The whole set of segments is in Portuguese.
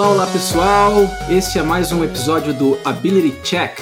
Olá, olá pessoal! Este é mais um episódio do Ability Check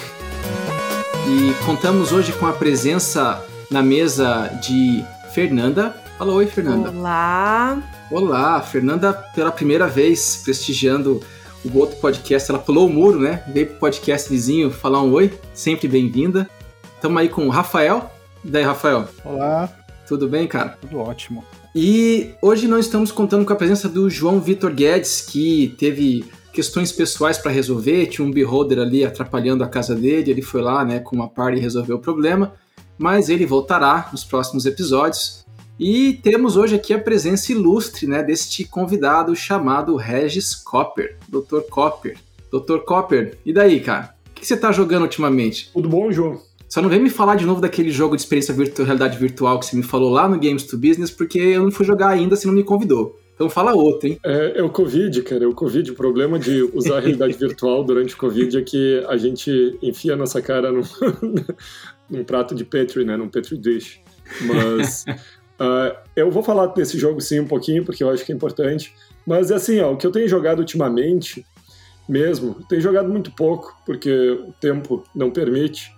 e contamos hoje com a presença na mesa de Fernanda. Fala oi, Fernanda. Olá! Olá, Fernanda pela primeira vez prestigiando o outro podcast. Ela pulou o muro, né? Veio pro podcast vizinho falar um oi. Sempre bem-vinda. Estamos aí com o Rafael. E daí, Rafael? Olá. Tudo bem, cara? Tudo ótimo. E hoje nós estamos contando com a presença do João Vitor Guedes, que teve questões pessoais para resolver, tinha um beholder ali atrapalhando a casa dele, ele foi lá, né, com uma party e resolveu o problema, mas ele voltará nos próximos episódios. E temos hoje aqui a presença ilustre, né, deste convidado chamado Regis Copper, Dr. Copper. Dr. Copper, e daí, cara? O que você está jogando ultimamente? Tudo bom, João? Só não vem me falar de novo daquele jogo de experiência virtual, realidade virtual que você me falou lá no Games to Business, porque eu não fui jogar ainda, você não me convidou. Então fala outro, hein? É, é, o Covid, cara, é o Covid. O problema de usar a realidade virtual durante o Covid é que a gente enfia a nossa cara num, num prato de Petri, né? Num Petri dish. Mas uh, eu vou falar desse jogo sim um pouquinho, porque eu acho que é importante. Mas assim, ó, o que eu tenho jogado ultimamente, mesmo, tenho jogado muito pouco, porque o tempo não permite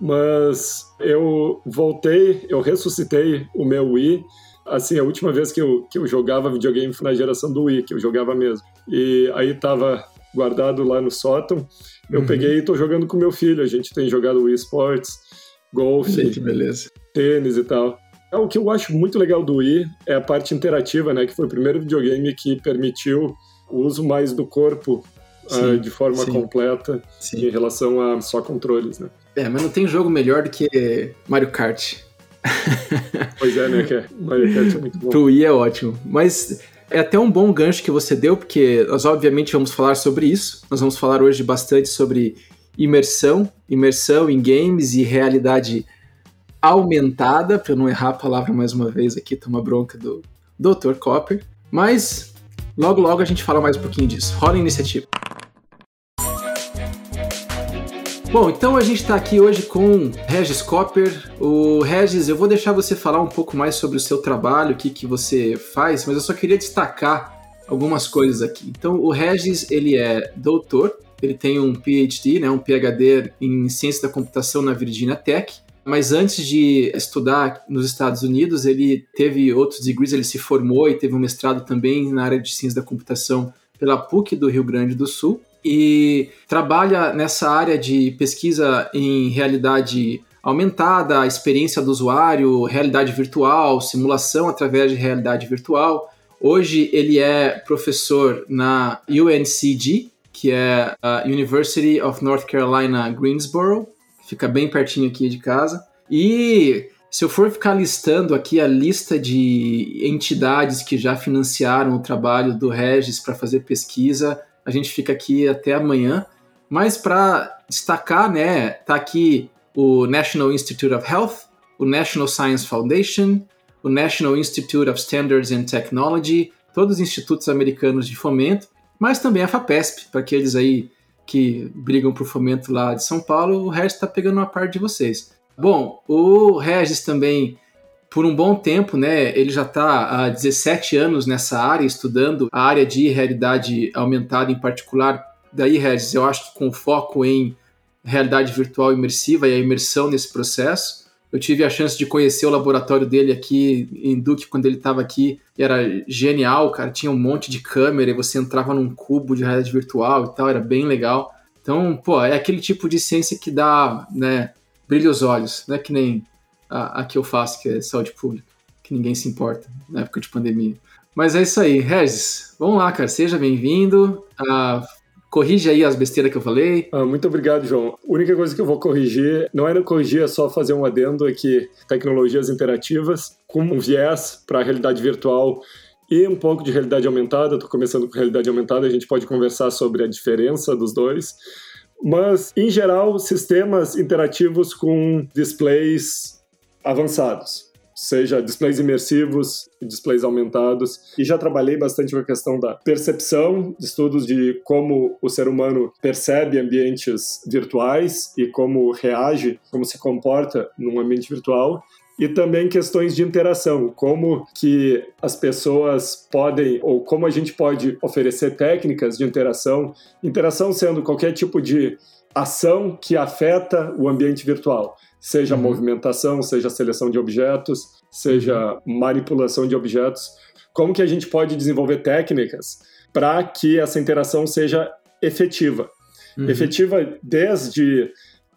mas eu voltei, eu ressuscitei o meu Wii. Assim, a última vez que eu, que eu jogava videogame foi na geração do Wii, que eu jogava mesmo. E aí tava guardado lá no sótão. Eu uhum. peguei e tô jogando com meu filho. A gente tem jogado Wii Sports, golfe, tênis e tal. É, o que eu acho muito legal do Wii é a parte interativa, né? Que foi o primeiro videogame que permitiu o uso mais do corpo sim, uh, de forma sim. completa sim. em relação a só controles, né? É, mas não tem jogo melhor do que Mario Kart. Pois é, né? Que Mario Kart é muito bom. Pro Wii é ótimo. Mas é até um bom gancho que você deu, porque nós obviamente vamos falar sobre isso. Nós vamos falar hoje bastante sobre imersão, imersão em games e realidade aumentada, para eu não errar a palavra mais uma vez aqui, toma bronca do Dr. Copper. Mas logo logo a gente fala mais um pouquinho disso. Rola a iniciativa. Bom, então a gente está aqui hoje com Regis Copper. O Regis, eu vou deixar você falar um pouco mais sobre o seu trabalho, o que, que você faz, mas eu só queria destacar algumas coisas aqui. Então, o Regis, ele é doutor, ele tem um PhD, né, um PhD em Ciência da Computação na Virginia Tech, mas antes de estudar nos Estados Unidos, ele teve outros degrees, ele se formou e teve um mestrado também na área de Ciência da Computação pela PUC do Rio Grande do Sul e trabalha nessa área de pesquisa em realidade aumentada, experiência do usuário, realidade virtual, simulação através de realidade virtual. Hoje ele é professor na UNCG, que é a University of North Carolina Greensboro, fica bem pertinho aqui de casa. E se eu for ficar listando aqui a lista de entidades que já financiaram o trabalho do Regis para fazer pesquisa, a gente fica aqui até amanhã. Mas para destacar, né, tá aqui o National Institute of Health, o National Science Foundation, o National Institute of Standards and Technology, todos os institutos americanos de fomento, mas também a FAPESP, para aqueles aí que brigam por fomento lá de São Paulo, o Regis está pegando uma parte de vocês. Bom, o Regis também por um bom tempo, né? Ele já está há 17 anos nessa área, estudando a área de realidade aumentada em particular. Daí, Regis, eu acho que com foco em realidade virtual imersiva e a imersão nesse processo. Eu tive a chance de conhecer o laboratório dele aqui em Duke quando ele estava aqui. E era genial, cara. Tinha um monte de câmera e você entrava num cubo de realidade virtual e tal. Era bem legal. Então, pô, é aquele tipo de ciência que dá, né, brilha os olhos. Não é que nem a, a que eu faço, que é saúde pública, que ninguém se importa na época de pandemia. Mas é isso aí, Regis, vamos lá, cara, seja bem-vindo. Ah, corrige aí as besteiras que eu falei. Ah, muito obrigado, João. A única coisa que eu vou corrigir, não era corrigir, é só fazer um adendo aqui, tecnologias interativas com um viés para a realidade virtual e um pouco de realidade aumentada. Estou começando com realidade aumentada, a gente pode conversar sobre a diferença dos dois. Mas, em geral, sistemas interativos com displays avançados. seja displays imersivos, displays aumentados. E já trabalhei bastante com a questão da percepção, estudos de como o ser humano percebe ambientes virtuais e como reage, como se comporta num ambiente virtual e também questões de interação, como que as pessoas podem ou como a gente pode oferecer técnicas de interação, interação sendo qualquer tipo de ação que afeta o ambiente virtual, seja uhum. movimentação, seja seleção de objetos, seja uhum. manipulação de objetos, como que a gente pode desenvolver técnicas para que essa interação seja efetiva. Uhum. Efetiva desde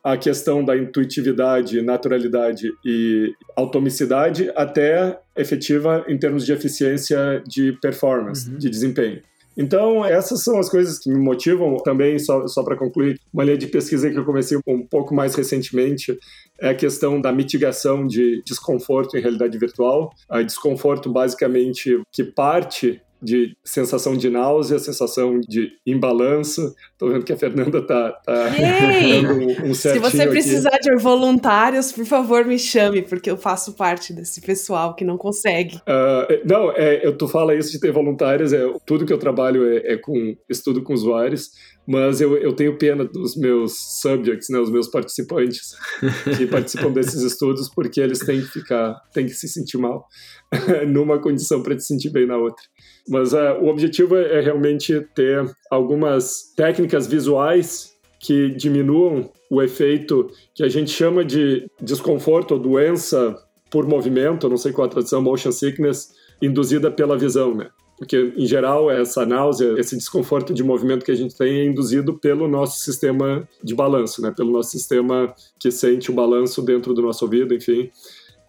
a questão da intuitividade, naturalidade e automicidade até efetiva em termos de eficiência de performance, uhum. de desempenho. Então, essas são as coisas que me motivam. Também, só, só para concluir, uma linha de pesquisa que eu comecei um pouco mais recentemente é a questão da mitigação de desconforto em realidade virtual. A desconforto, basicamente, que parte de sensação de náusea, sensação de imbalanço. Tô vendo que a Fernanda tá, tá dando um, um Se você precisar aqui. de voluntários, por favor, me chame, porque eu faço parte desse pessoal que não consegue. Uh, não, é, eu, tu fala isso de ter voluntários, é, tudo que eu trabalho é, é com estudo com usuários, mas eu, eu tenho pena dos meus subjects, né, os meus participantes que participam desses estudos, porque eles têm que ficar, têm que se sentir mal numa condição para se sentir bem na outra. Mas uh, o objetivo é, é realmente ter algumas técnicas visuais que diminuam o efeito que a gente chama de desconforto ou doença por movimento, não sei qual a tradução, motion sickness, induzida pela visão, né? Porque, em geral, essa náusea, esse desconforto de movimento que a gente tem é induzido pelo nosso sistema de balanço, né? Pelo nosso sistema que sente o balanço dentro do nosso ouvido, enfim.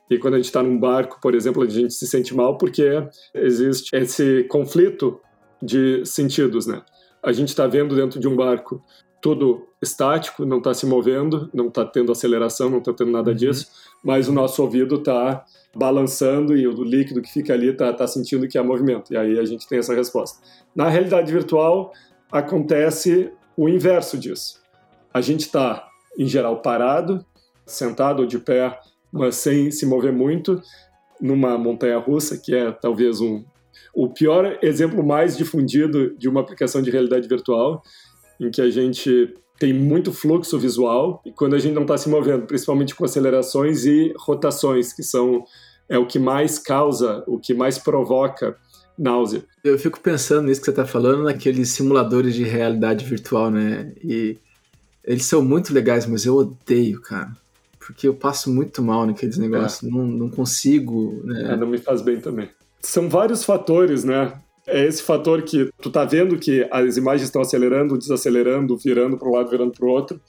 E quando a gente está num barco, por exemplo, a gente se sente mal porque existe esse conflito de sentidos, né? A gente está vendo dentro de um barco tudo estático, não está se movendo, não está tendo aceleração, não está tendo nada uhum. disso, mas o nosso ouvido está balançando e o líquido que fica ali está tá sentindo que há movimento. E aí a gente tem essa resposta. Na realidade virtual, acontece o inverso disso. A gente está, em geral, parado, sentado ou de pé mas sem se mover muito, numa montanha russa, que é talvez um, o pior exemplo mais difundido de uma aplicação de realidade virtual, em que a gente tem muito fluxo visual e quando a gente não está se movendo, principalmente com acelerações e rotações, que são é o que mais causa, o que mais provoca náusea. Eu fico pensando nisso que você está falando, naqueles simuladores de realidade virtual, né? E eles são muito legais, mas eu odeio, cara porque eu passo muito mal naqueles é. negócios, é. não, não consigo. Né? É, não me faz bem também. São vários fatores, né? É esse fator que tu tá vendo que as imagens estão acelerando, desacelerando, virando para um lado, virando para o outro,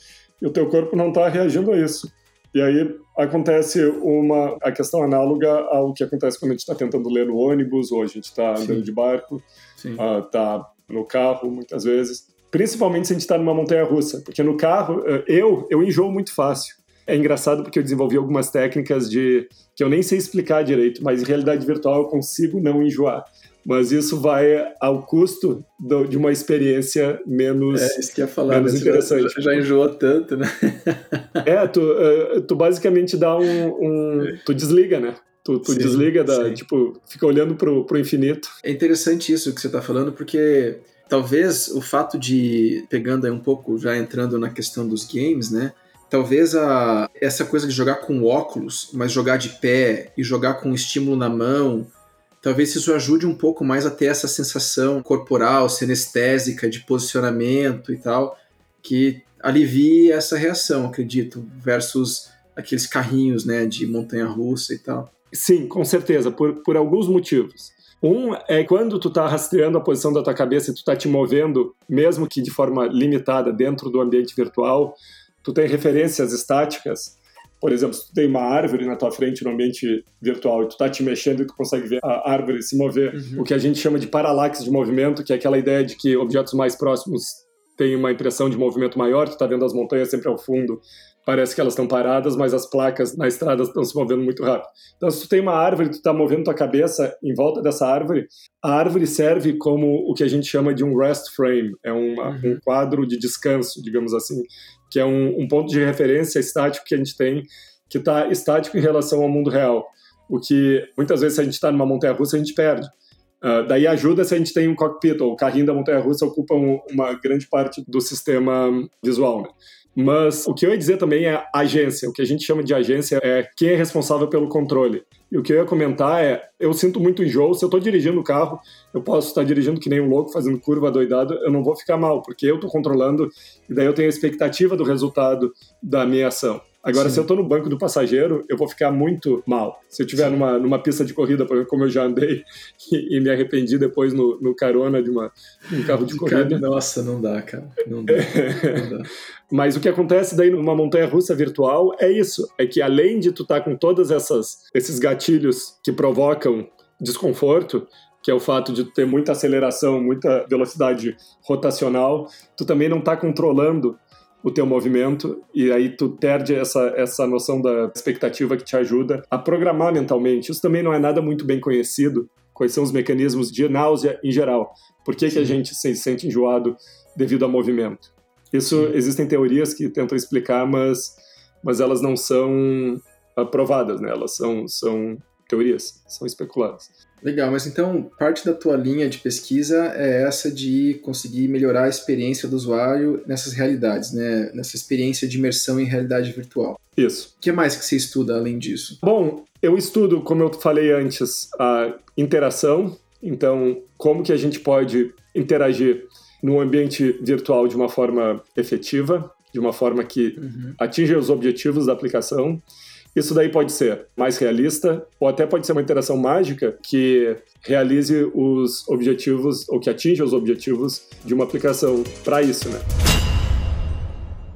e o teu corpo não está reagindo a isso. E aí acontece uma a questão análoga ao que acontece quando a gente está tentando ler no ônibus ou a gente está andando de barco, está uh, no carro muitas vezes. Principalmente se a gente está numa montanha russa, porque no carro eh, eu eu enjoo muito fácil. É engraçado porque eu desenvolvi algumas técnicas de que eu nem sei explicar direito, mas em realidade virtual eu consigo não enjoar. Mas isso vai ao custo do, de uma experiência menos, é, isso que ia falar, menos né? interessante. Já, já enjoou tanto, né? é, tu, uh, tu basicamente dá um, um, Tu desliga, né? Tu, tu sim, desliga da. Sim. Tipo, fica olhando pro, pro infinito. É interessante isso que você está falando, porque talvez o fato de. Pegando aí um pouco, já entrando na questão dos games, né? talvez a, essa coisa de jogar com óculos, mas jogar de pé e jogar com estímulo na mão, talvez isso ajude um pouco mais a ter essa sensação corporal, sinestésica, de posicionamento e tal, que alivie essa reação, acredito, versus aqueles carrinhos né, de montanha-russa e tal. Sim, com certeza, por, por alguns motivos. Um é quando tu tá rastreando a posição da tua cabeça e tu tá te movendo, mesmo que de forma limitada dentro do ambiente virtual, tu tem referências estáticas, por exemplo, se tu tem uma árvore na tua frente no ambiente virtual e tu tá te mexendo e tu consegue ver a árvore se mover, uhum. o que a gente chama de paralaxe de movimento, que é aquela ideia de que objetos mais próximos têm uma impressão de movimento maior, tu tá vendo as montanhas sempre ao fundo, parece que elas estão paradas, mas as placas na estrada estão se movendo muito rápido. Então, se tu tem uma árvore, tu está movendo tua cabeça em volta dessa árvore, a árvore serve como o que a gente chama de um rest frame, é uma, uhum. um quadro de descanso, digamos assim, que é um, um ponto de referência estático que a gente tem, que está estático em relação ao mundo real. o que muitas vezes se a gente está numa montanha-russa a gente perde. Uh, daí ajuda se a gente tem um cockpit, ou o carrinho da montanha-russa ocupa um, uma grande parte do sistema visual. Né? Mas o que eu ia dizer também é agência. O que a gente chama de agência é quem é responsável pelo controle. E o que eu ia comentar é, eu sinto muito enjoo, se eu estou dirigindo o carro, eu posso estar dirigindo que nem um louco, fazendo curva doidado, eu não vou ficar mal, porque eu estou controlando e daí eu tenho a expectativa do resultado da minha ação. Agora, Sim. se eu estou no banco do passageiro, eu vou ficar muito mal. Se eu estiver numa, numa pista de corrida, por exemplo, como eu já andei e, e me arrependi depois no, no carona de uma, um carro de, corrida. Nossa, não dá, cara. Não dá. não dá. Mas o que acontece daí numa montanha russa virtual é isso: é que além de tu estar tá com todos esses gatilhos que provocam desconforto, que é o fato de ter muita aceleração, muita velocidade rotacional, tu também não está controlando o teu movimento e aí tu perde essa, essa noção da expectativa que te ajuda a programar mentalmente. Isso também não é nada muito bem conhecido, quais são os mecanismos de náusea em geral. Por que, que a gente se sente enjoado devido ao movimento? Isso existem teorias que tentam explicar, mas, mas elas não são aprovadas, né? Elas são, são teorias, são especuladas. Legal, mas então parte da tua linha de pesquisa é essa de conseguir melhorar a experiência do usuário nessas realidades, né? Nessa experiência de imersão em realidade virtual. Isso. O que mais que você estuda além disso? Bom, eu estudo, como eu falei antes, a interação. Então, como que a gente pode interagir no ambiente virtual de uma forma efetiva, de uma forma que uhum. atinja os objetivos da aplicação. Isso daí pode ser mais realista, ou até pode ser uma interação mágica que realize os objetivos, ou que atinja os objetivos de uma aplicação para isso, né?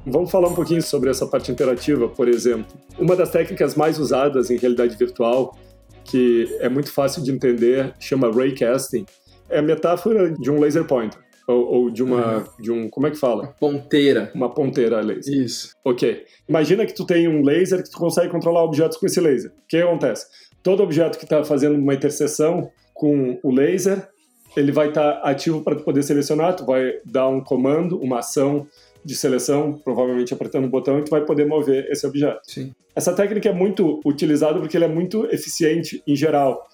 Vamos falar um pouquinho sobre essa parte interativa, por exemplo. Uma das técnicas mais usadas em realidade virtual, que é muito fácil de entender, chama raycasting, é a metáfora de um laser pointer. Ou, ou, de uma. Uhum. de um. Como é que fala? Uma ponteira. Uma ponteira laser. Isso. Ok. Imagina que tu tem um laser que tu consegue controlar objetos com esse laser. O que acontece? Todo objeto que está fazendo uma interseção com o laser, ele vai estar tá ativo para poder selecionar. Tu vai dar um comando, uma ação de seleção, provavelmente apertando o botão, e tu vai poder mover esse objeto. Sim. Essa técnica é muito utilizada porque ela é muito eficiente em geral,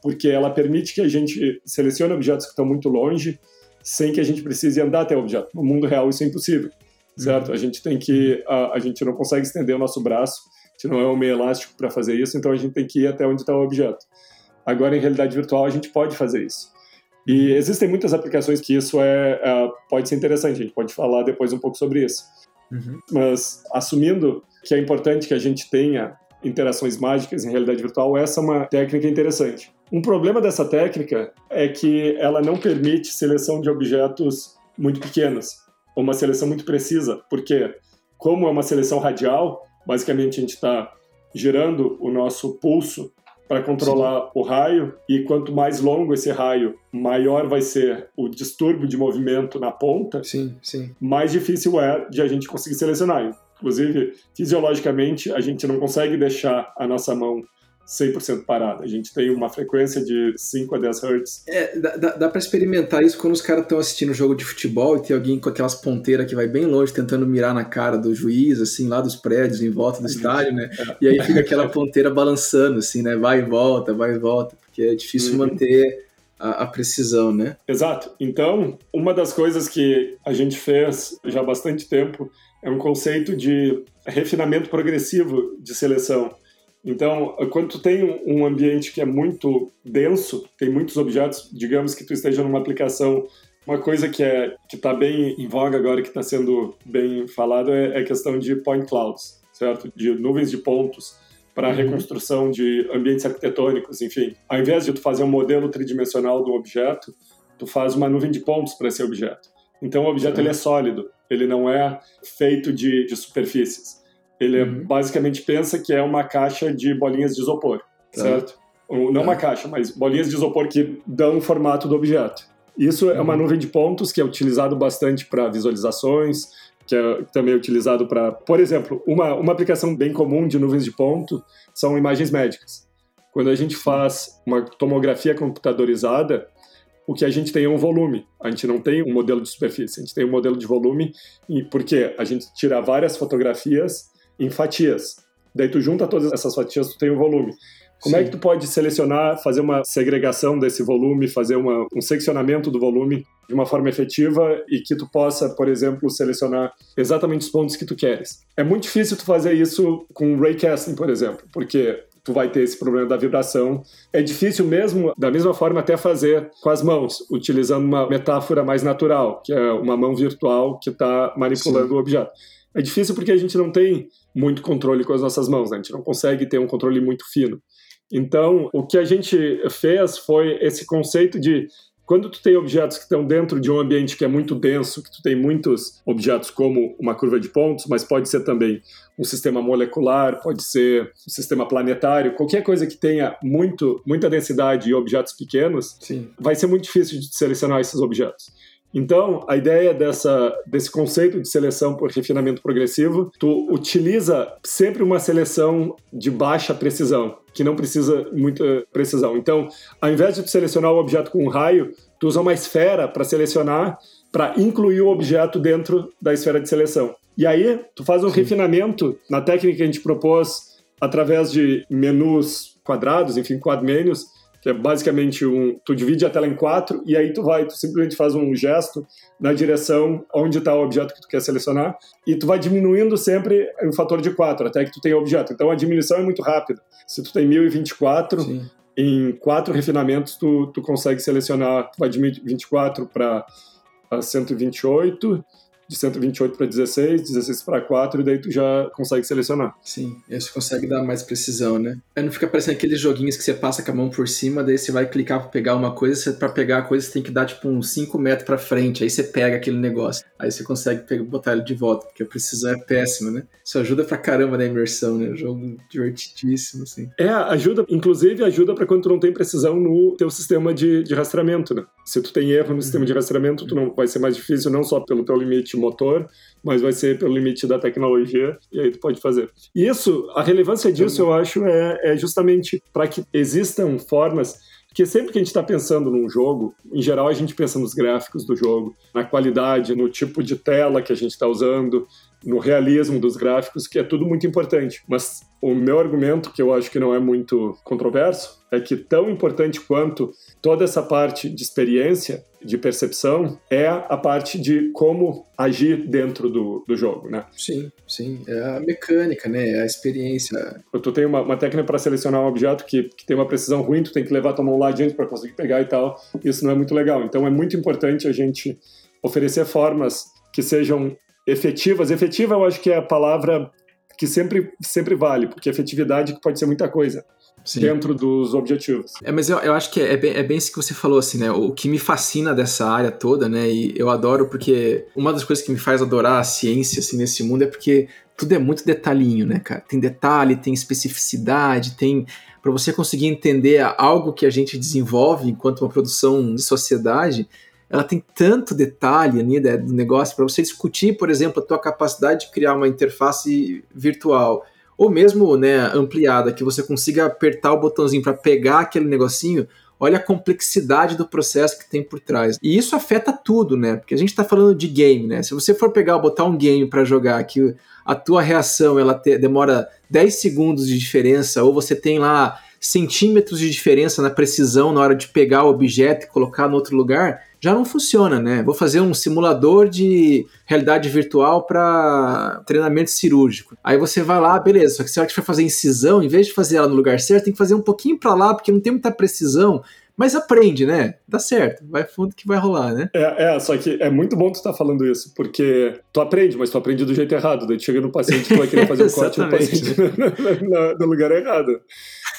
porque ela permite que a gente selecione objetos que estão muito longe sem que a gente precise andar até o objeto. No mundo real isso é impossível, certo? Uhum. A gente tem que, a, a, gente não consegue estender o nosso braço, a gente não é um meio elástico para fazer isso, então a gente tem que ir até onde está o objeto. Agora, em realidade virtual, a gente pode fazer isso. E existem muitas aplicações que isso é, é pode ser interessante, a gente pode falar depois um pouco sobre isso. Uhum. Mas, assumindo que é importante que a gente tenha interações mágicas em realidade virtual, essa é uma técnica interessante. Um problema dessa técnica é que ela não permite seleção de objetos muito pequenos, ou uma seleção muito precisa, porque, como é uma seleção radial, basicamente a gente está girando o nosso pulso para controlar Sim. o raio, e quanto mais longo esse raio, maior vai ser o distúrbio de movimento na ponta, sim, sim. mais difícil é de a gente conseguir selecionar. Inclusive, fisiologicamente, a gente não consegue deixar a nossa mão 100% parada. A gente tem uma frequência de 5 a 10 Hz. É, dá, dá para experimentar isso quando os caras estão assistindo um jogo de futebol e tem alguém com aquelas ponteiras que vai bem longe tentando mirar na cara do juiz, assim, lá dos prédios, em volta do estádio, né? É. E aí fica aquela ponteira balançando, assim, né? Vai e volta, vai e volta, porque é difícil uhum. manter a, a, precisão, né? Exato. Então, uma das coisas que a gente fez já há bastante tempo é um conceito de refinamento progressivo de seleção. Então, quando tu tem um ambiente que é muito denso, tem muitos objetos, digamos que tu esteja numa aplicação, uma coisa que é que está bem em voga agora, que está sendo bem falado, é, é a questão de point clouds, certo? De nuvens de pontos para uhum. reconstrução de ambientes arquitetônicos, enfim. Ao invés de tu fazer um modelo tridimensional do objeto, tu faz uma nuvem de pontos para esse objeto. Então, o objeto uhum. ele é sólido, ele não é feito de, de superfícies. Ele uhum. basicamente pensa que é uma caixa de bolinhas de isopor, tá. certo? Ou, não tá. uma caixa, mas bolinhas de isopor que dão o formato do objeto. Isso uhum. é uma uhum. nuvem de pontos que é utilizado bastante para visualizações, que é também utilizado para, por exemplo, uma, uma aplicação bem comum de nuvens de ponto são imagens médicas. Quando a gente faz uma tomografia computadorizada, o que a gente tem é um volume. A gente não tem um modelo de superfície, a gente tem um modelo de volume, e porque a gente tira várias fotografias em fatias. Daí tu junta todas essas fatias, tu tem o um volume. Como Sim. é que tu pode selecionar, fazer uma segregação desse volume, fazer uma, um seccionamento do volume de uma forma efetiva e que tu possa, por exemplo, selecionar exatamente os pontos que tu queres. É muito difícil tu fazer isso com raycasting, por exemplo, porque tu vai ter esse problema da vibração. É difícil mesmo, da mesma forma, até fazer com as mãos, utilizando uma metáfora mais natural, que é uma mão virtual que está manipulando Sim. o objeto. É difícil porque a gente não tem muito controle com as nossas mãos, né? a gente não consegue ter um controle muito fino. Então, o que a gente fez foi esse conceito de quando tu tem objetos que estão dentro de um ambiente que é muito denso, que tu tem muitos objetos como uma curva de pontos, mas pode ser também um sistema molecular, pode ser um sistema planetário, qualquer coisa que tenha muito, muita densidade e objetos pequenos, Sim. vai ser muito difícil de selecionar esses objetos. Então, a ideia dessa, desse conceito de seleção por refinamento progressivo, tu utiliza sempre uma seleção de baixa precisão, que não precisa muita precisão. Então, ao invés de tu selecionar o objeto com um raio, tu usa uma esfera para selecionar, para incluir o objeto dentro da esfera de seleção. E aí, tu faz um Sim. refinamento na técnica que a gente propôs através de menus quadrados, enfim, quad menus, que é basicamente um, tu divide a tela em quatro e aí tu vai, tu simplesmente faz um gesto na direção onde está o objeto que tu quer selecionar e tu vai diminuindo sempre o fator de quatro até que tu tenha o objeto. Então a diminuição é muito rápida. Se tu tem 1024, Sim. em quatro refinamentos tu, tu consegue selecionar, tu vai de 24 para 128 de 128 para 16, 16 para 4, e daí tu já consegue selecionar. Sim, aí você consegue dar mais precisão, né? Aí não fica parecendo aqueles joguinhos que você passa com a mão por cima, daí você vai clicar para pegar uma coisa, para pegar a coisa você tem que dar tipo uns 5 metros para frente, aí você pega aquele negócio. Aí você consegue pegar, botar ele de volta, porque a precisão é péssima, né? Isso ajuda pra caramba na imersão, né? jogo divertidíssimo, assim. É, ajuda, inclusive ajuda para quando tu não tem precisão no teu sistema de, de rastreamento, né? Se tu tem erro no uhum. sistema de rastreamento, tu não vai ser mais difícil não só pelo teu limite motor, mas vai ser pelo limite da tecnologia, e aí tu pode fazer. Isso, a relevância disso, eu acho, é, é justamente para que existam formas porque sempre que a gente está pensando num jogo, em geral a gente pensa nos gráficos do jogo, na qualidade, no tipo de tela que a gente está usando, no realismo dos gráficos, que é tudo muito importante. Mas o meu argumento, que eu acho que não é muito controverso, é que tão importante quanto toda essa parte de experiência, de percepção, é a parte de como agir dentro do, do jogo, né? Sim, sim. É a mecânica, né? É a experiência. Tu tem uma, uma técnica para selecionar um objeto que, que tem uma precisão ruim, tu tem que levar tua mão lá adiante para conseguir pegar e tal. Isso não é muito legal. Então é muito importante a gente oferecer formas que sejam efetivas. Efetiva eu acho que é a palavra que sempre, sempre vale, porque efetividade pode ser muita coisa. Sim. dentro dos objetivos. É, mas eu, eu acho que é, é, bem, é bem isso que você falou, assim, né? O que me fascina dessa área toda, né? E eu adoro porque uma das coisas que me faz adorar a ciência, assim, nesse mundo é porque tudo é muito detalhinho, né, cara? Tem detalhe, tem especificidade, tem para você conseguir entender algo que a gente desenvolve enquanto uma produção de sociedade, ela tem tanto detalhe ali né, do negócio para você discutir, por exemplo, a tua capacidade de criar uma interface virtual ou mesmo né, ampliada, que você consiga apertar o botãozinho para pegar aquele negocinho. Olha a complexidade do processo que tem por trás. E isso afeta tudo, né? Porque a gente está falando de game, né? Se você for pegar, botar um game para jogar, que a tua reação ela te, demora 10 segundos de diferença, ou você tem lá centímetros de diferença na precisão na hora de pegar o objeto e colocar no outro lugar, já não funciona, né? Vou fazer um simulador de realidade virtual para treinamento cirúrgico. Aí você vai lá, beleza, só que se a hora que for fazer incisão, em vez de fazer ela no lugar certo, tem que fazer um pouquinho para lá, porque não tem muita precisão. Mas aprende, né? Dá certo. Vai fundo que vai rolar, né? É, é, só que é muito bom tu estar tá falando isso, porque tu aprende, mas tu aprende do jeito errado. Daí tu chega no paciente, tu vai querer fazer o corte no paciente no, no, lugar errado.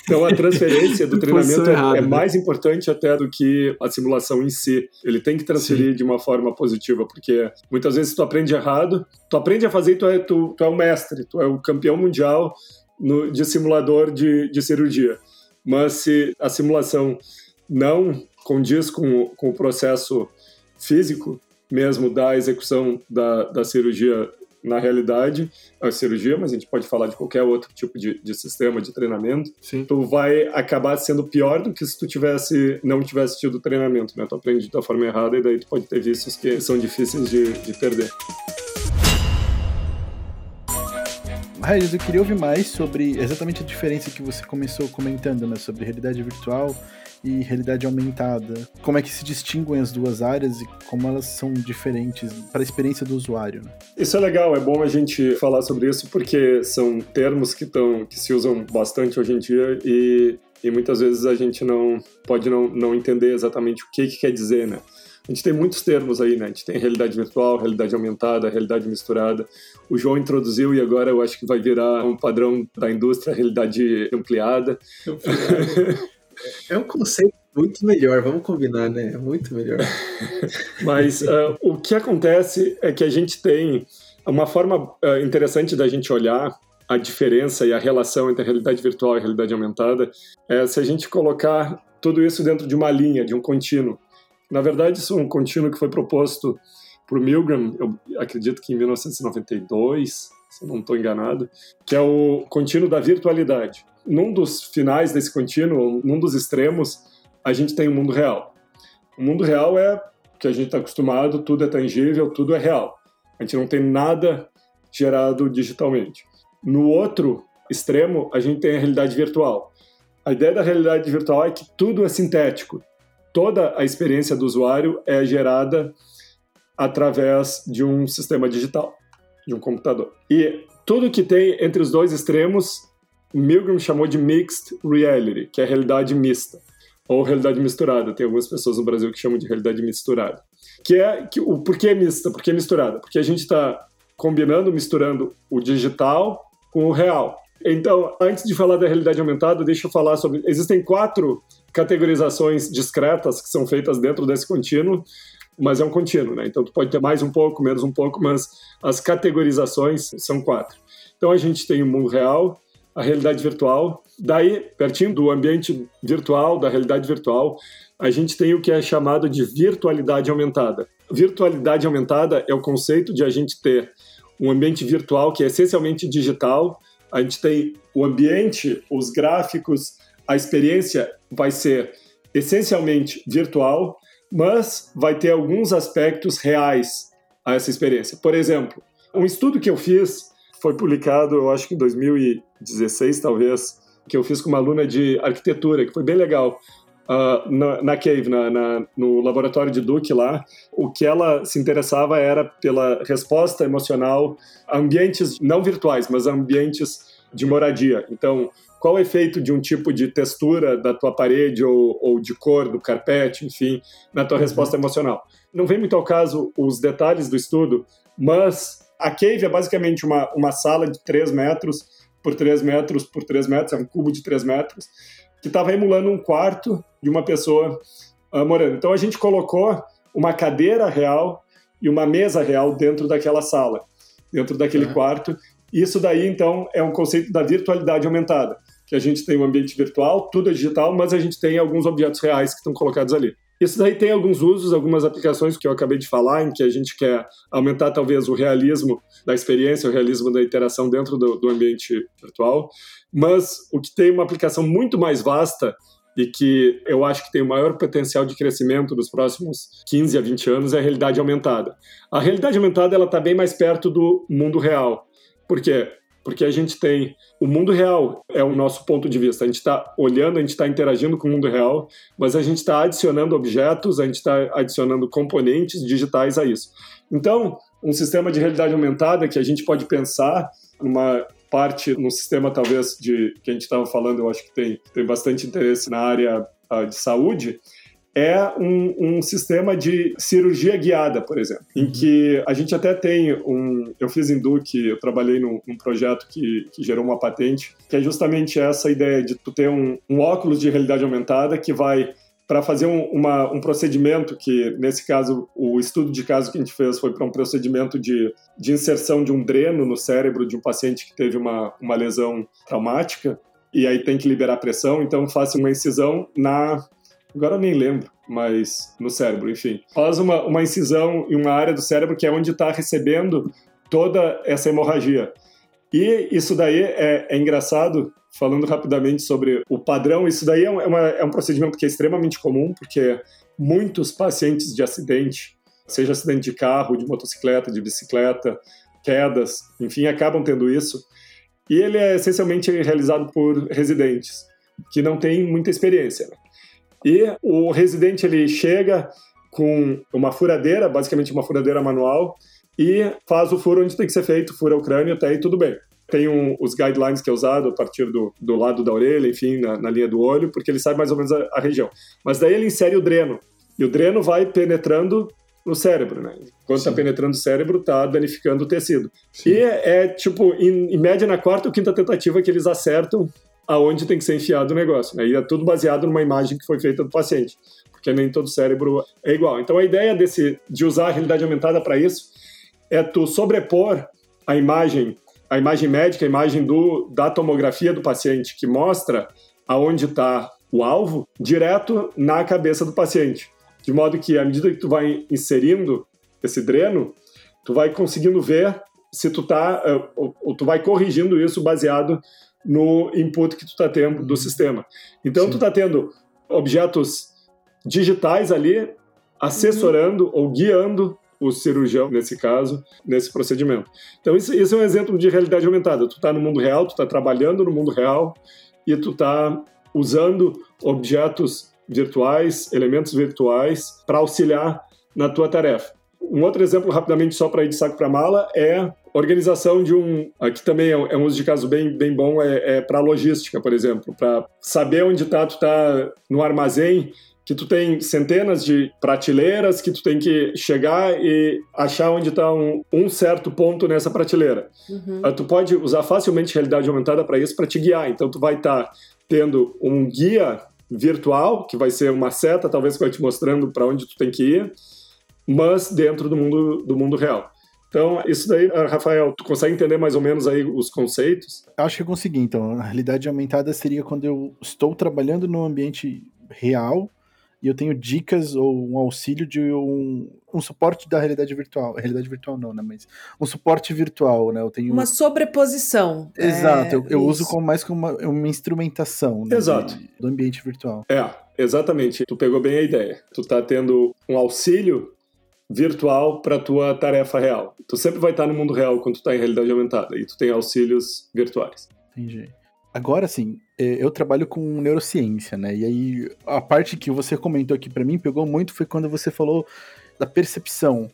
Então a transferência do treinamento é, errado, é né? mais importante até do que a simulação em si. Ele tem que transferir Sim. de uma forma positiva, porque muitas vezes tu aprende errado, tu aprende a fazer e tu é, tu, tu é o mestre, tu é o campeão mundial no, de simulador de, de cirurgia. Mas se a simulação não condiz com, com o processo físico mesmo da execução da, da cirurgia na realidade, a cirurgia, mas a gente pode falar de qualquer outro tipo de, de sistema de treinamento, Sim. tu vai acabar sendo pior do que se tu tivesse não tivesse tido treinamento, né? Tu aprende da forma errada e daí tu pode ter vícios que são difíceis de, de perder. Regis, eu queria ouvir mais sobre exatamente a diferença que você começou comentando, né? Sobre realidade virtual e realidade aumentada. Como é que se distinguem as duas áreas e como elas são diferentes para a experiência do usuário? Né? Isso é legal, é bom a gente falar sobre isso porque são termos que, tão, que se usam bastante hoje em dia e, e muitas vezes a gente não pode não, não entender exatamente o que, que quer dizer, né? A gente tem muitos termos aí, né? A gente tem realidade virtual, realidade aumentada, realidade misturada. O João introduziu e agora eu acho que vai virar um padrão da indústria, realidade ampliada. É um conceito muito melhor, vamos combinar, né? É muito melhor. Mas uh, o que acontece é que a gente tem uma forma uh, interessante da gente olhar a diferença e a relação entre a realidade virtual e a realidade aumentada é se a gente colocar tudo isso dentro de uma linha, de um contínuo. Na verdade, isso é um contínuo que foi proposto por Milgram, eu acredito que em 1992, se não estou enganado, que é o contínuo da virtualidade num dos finais desse contínuo, num dos extremos, a gente tem o mundo real. O mundo real é que a gente está acostumado, tudo é tangível, tudo é real. A gente não tem nada gerado digitalmente. No outro extremo, a gente tem a realidade virtual. A ideia da realidade virtual é que tudo é sintético. Toda a experiência do usuário é gerada através de um sistema digital, de um computador. E tudo que tem entre os dois extremos Milgram chamou de Mixed Reality, que é realidade mista, ou realidade misturada. Tem algumas pessoas no Brasil que chamam de realidade misturada. Que é que, o porquê é mista, porquê é misturada? Porque a gente está combinando, misturando o digital com o real. Então, antes de falar da realidade aumentada, deixa eu falar sobre. Existem quatro categorizações discretas que são feitas dentro desse contínuo, mas é um contínuo, né? Então, tu pode ter mais um pouco, menos um pouco, mas as categorizações são quatro. Então, a gente tem o mundo real, a realidade virtual. Daí, pertinho do ambiente virtual, da realidade virtual, a gente tem o que é chamado de virtualidade aumentada. Virtualidade aumentada é o conceito de a gente ter um ambiente virtual que é essencialmente digital. A gente tem o ambiente, os gráficos, a experiência vai ser essencialmente virtual, mas vai ter alguns aspectos reais a essa experiência. Por exemplo, um estudo que eu fiz foi publicado, eu acho que em 2016, talvez, que eu fiz com uma aluna de arquitetura, que foi bem legal. Uh, na, na, Cave, na, na, no laboratório de Duke lá, o que ela se interessava era pela resposta emocional a ambientes não virtuais, mas ambientes de moradia. Então, qual o efeito de um tipo de textura da tua parede ou, ou de cor do carpete, enfim, na tua uhum. resposta emocional. Não vem muito ao caso os detalhes do estudo, mas a cave é basicamente uma, uma sala de 3 metros por 3 metros por 3 metros, é um cubo de 3 metros, que estava emulando um quarto de uma pessoa uh, morando. Então a gente colocou uma cadeira real e uma mesa real dentro daquela sala, dentro daquele uhum. quarto. Isso daí, então, é um conceito da virtualidade aumentada, que a gente tem um ambiente virtual, tudo é digital, mas a gente tem alguns objetos reais que estão colocados ali. Isso daí tem alguns usos, algumas aplicações que eu acabei de falar, em que a gente quer aumentar talvez o realismo da experiência, o realismo da interação dentro do, do ambiente virtual. Mas o que tem uma aplicação muito mais vasta e que eu acho que tem o maior potencial de crescimento nos próximos 15 a 20 anos é a realidade aumentada. A realidade aumentada ela está bem mais perto do mundo real. Por quê? Porque a gente tem o mundo real é o nosso ponto de vista. A gente está olhando, a gente está interagindo com o mundo real, mas a gente está adicionando objetos, a gente está adicionando componentes digitais a isso. Então, um sistema de realidade aumentada que a gente pode pensar numa parte, no sistema talvez de que a gente estava falando, eu acho que tem, tem bastante interesse na área uh, de saúde, é um, um, sistema de cirurgia guiada, por exemplo, em uhum. que a gente até tem um. Eu fiz em Duke, eu trabalhei num, num projeto que, que, gerou uma patente, que é justamente essa ideia de tu ter um, um óculos de realidade aumentada que vai para fazer um, uma, um procedimento que, nesse caso, o estudo de caso que a gente fez foi para um procedimento de, de inserção de um dreno no cérebro de um paciente que teve uma, uma lesão traumática, e aí tem que liberar pressão, então faça uma incisão na agora nem lembro, mas no cérebro, enfim. Faz uma, uma incisão em uma área do cérebro que é onde está recebendo toda essa hemorragia. E isso daí é, é, engraçado, falando rapidamente sobre o padrão, isso daí é, uma, é um procedimento que é extremamente comum, porque muitos pacientes de acidente, seja acidente de carro, de motocicleta, de bicicleta, quedas, enfim, acabam tendo isso. E ele é essencialmente realizado por residentes que não têm muita experiência. Né? E o residente ele chega com uma furadeira, basicamente uma furadeira manual, e faz o furo onde tem que ser feito, fura o crânio, até aí tudo bem. Tem um, os guidelines que é usado a partir do, do lado da orelha, enfim, na, na linha do olho, porque ele sabe mais ou menos a, a região. Mas daí ele insere o dreno, e o dreno vai penetrando no cérebro, né? Quando está penetrando o cérebro, está danificando o tecido. Sim. E é, tipo, em, em, média, na quarta ou quinta tentativa que eles acertam aonde tem que ser enfiado o negócio, né? E é tudo baseado numa imagem que foi feita do paciente, porque nem todo cérebro é igual. Então a ideia desse, de usar a realidade aumentada para isso é tu sobrepor a imagem, a imagem médica, a imagem do, da tomografia do paciente, que mostra aonde está o alvo, direto na cabeça do paciente. De modo que, à medida que tu vai inserindo esse dreno, tu vai conseguindo ver se tu tá, eh, ou, ou tu vai corrigindo isso baseado no input que tu tá tendo do sistema. Então, Sim. tu tá tendo objetos digitais ali assessorando uhum. ou guiando o cirurgião, nesse caso, nesse procedimento. Então, isso, isso é um exemplo de realidade aumentada. Tu está no mundo real, tu está trabalhando no mundo real e tu está usando objetos virtuais, elementos virtuais, para auxiliar na tua tarefa. Um outro exemplo, rapidamente, só para ir de saco para mala, é organização de um. Aqui também é um, é um uso de caso bem, bem bom, é, é para logística, por exemplo, para saber onde está, tu está no armazém, que tu tem centenas de prateleiras, que tu tem que chegar e achar onde está um, um, certo ponto nessa prateleira. Uhum. Tu pode usar facilmente realidade aumentada para isso, para te guiar. Então, tu vai estar tá tendo um guia virtual, que vai ser uma seta, talvez que vai te mostrando para onde tu tem que ir, mas dentro do mundo, do mundo real. Então, isso daí, ah, Rafael, tu consegue entender mais ou menos aí os conceitos? Acho que eu consegui, então. A realidade aumentada seria quando eu estou trabalhando no ambiente real e eu tenho dicas ou um auxílio de um, um suporte da realidade virtual. Realidade virtual não, né? Mas um suporte virtual, né? Eu tenho uma sobreposição. Exato. É, eu, eu uso como mais como uma, uma instrumentação. Né, Exato. Do ambiente virtual. É, exatamente. Tu pegou bem a ideia. Tu tá tendo um auxílio virtual para tua tarefa real. Tu sempre vai estar no mundo real quando tu tá em realidade aumentada e tu tem auxílios virtuais. Entendi. Agora, sim, é, eu trabalho com neurociência, né? E aí a parte que você comentou aqui para mim pegou muito foi quando você falou da percepção,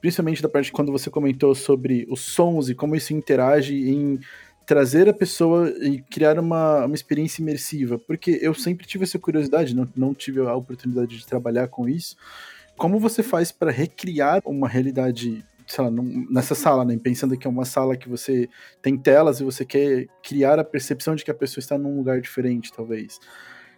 principalmente da parte quando você comentou sobre os sons e como isso interage em trazer a pessoa e criar uma, uma experiência imersiva, porque eu sempre tive essa curiosidade, não, não tive a oportunidade de trabalhar com isso. Como você faz para recriar uma realidade sei lá, nessa sala, né? Pensando que é uma sala que você tem telas e você quer criar a percepção de que a pessoa está num lugar diferente, talvez.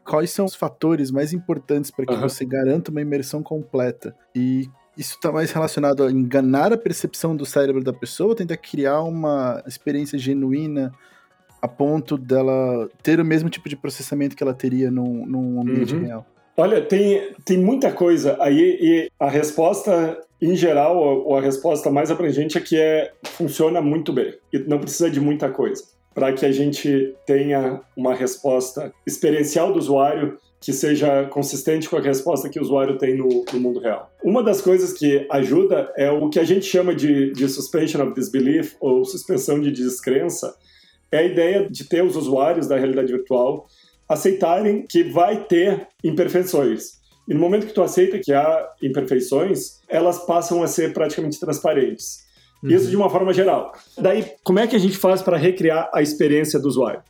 Quais são os fatores mais importantes para que uhum. você garanta uma imersão completa? E isso está mais relacionado a enganar a percepção do cérebro da pessoa, tentar criar uma experiência genuína a ponto dela ter o mesmo tipo de processamento que ela teria num, num ambiente uhum. real? Olha, tem, tem muita coisa aí e a resposta em geral, ou a resposta mais abrangente é que é, funciona muito bem e não precisa de muita coisa para que a gente tenha uma resposta experiencial do usuário que seja consistente com a resposta que o usuário tem no, no, mundo real. Uma das coisas que ajuda é o que a gente chama de, de suspension of disbelief ou suspensão de descrença, é a ideia de ter os usuários da realidade virtual aceitarem que vai ter imperfeições. E no momento que tu aceita que há imperfeições, elas passam a ser praticamente transparentes. Uhum. Isso de uma forma geral. Daí, como é que a gente faz para recriar a experiência do usuário?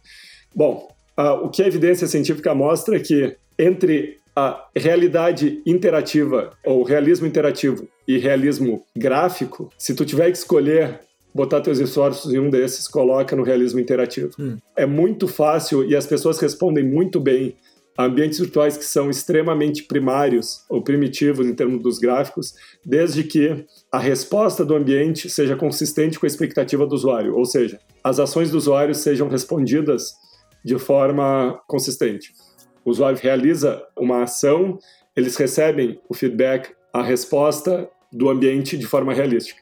Bom, uh, o que a evidência científica mostra é que entre a realidade interativa ou realismo interativo e realismo gráfico, se tu tiver que escolher botar teus esforços em um desses, coloca no realismo interativo. Hum. É muito fácil e as pessoas respondem muito bem ambientes virtuais que são extremamente primários ou primitivos em termos dos gráficos, desde que a resposta do ambiente seja consistente com a expectativa do usuário, ou seja, as ações do usuário sejam respondidas de forma consistente. O usuário realiza uma ação, eles recebem o feedback, a resposta do ambiente de forma realística.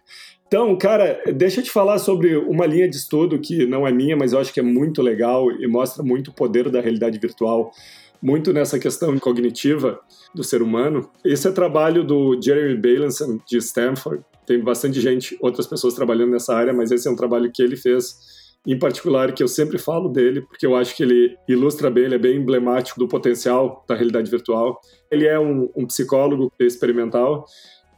Então, cara, deixa eu te falar sobre uma linha de estudo que não é minha, mas eu acho que é muito legal e mostra muito o poder da realidade virtual muito nessa questão cognitiva do ser humano. Esse é trabalho do Jeremy Bailenson, de Stanford. Tem bastante gente, outras pessoas trabalhando nessa área, mas esse é um trabalho que ele fez em particular, que eu sempre falo dele, porque eu acho que ele ilustra bem, ele é bem emblemático do potencial da realidade virtual. Ele é um, um psicólogo experimental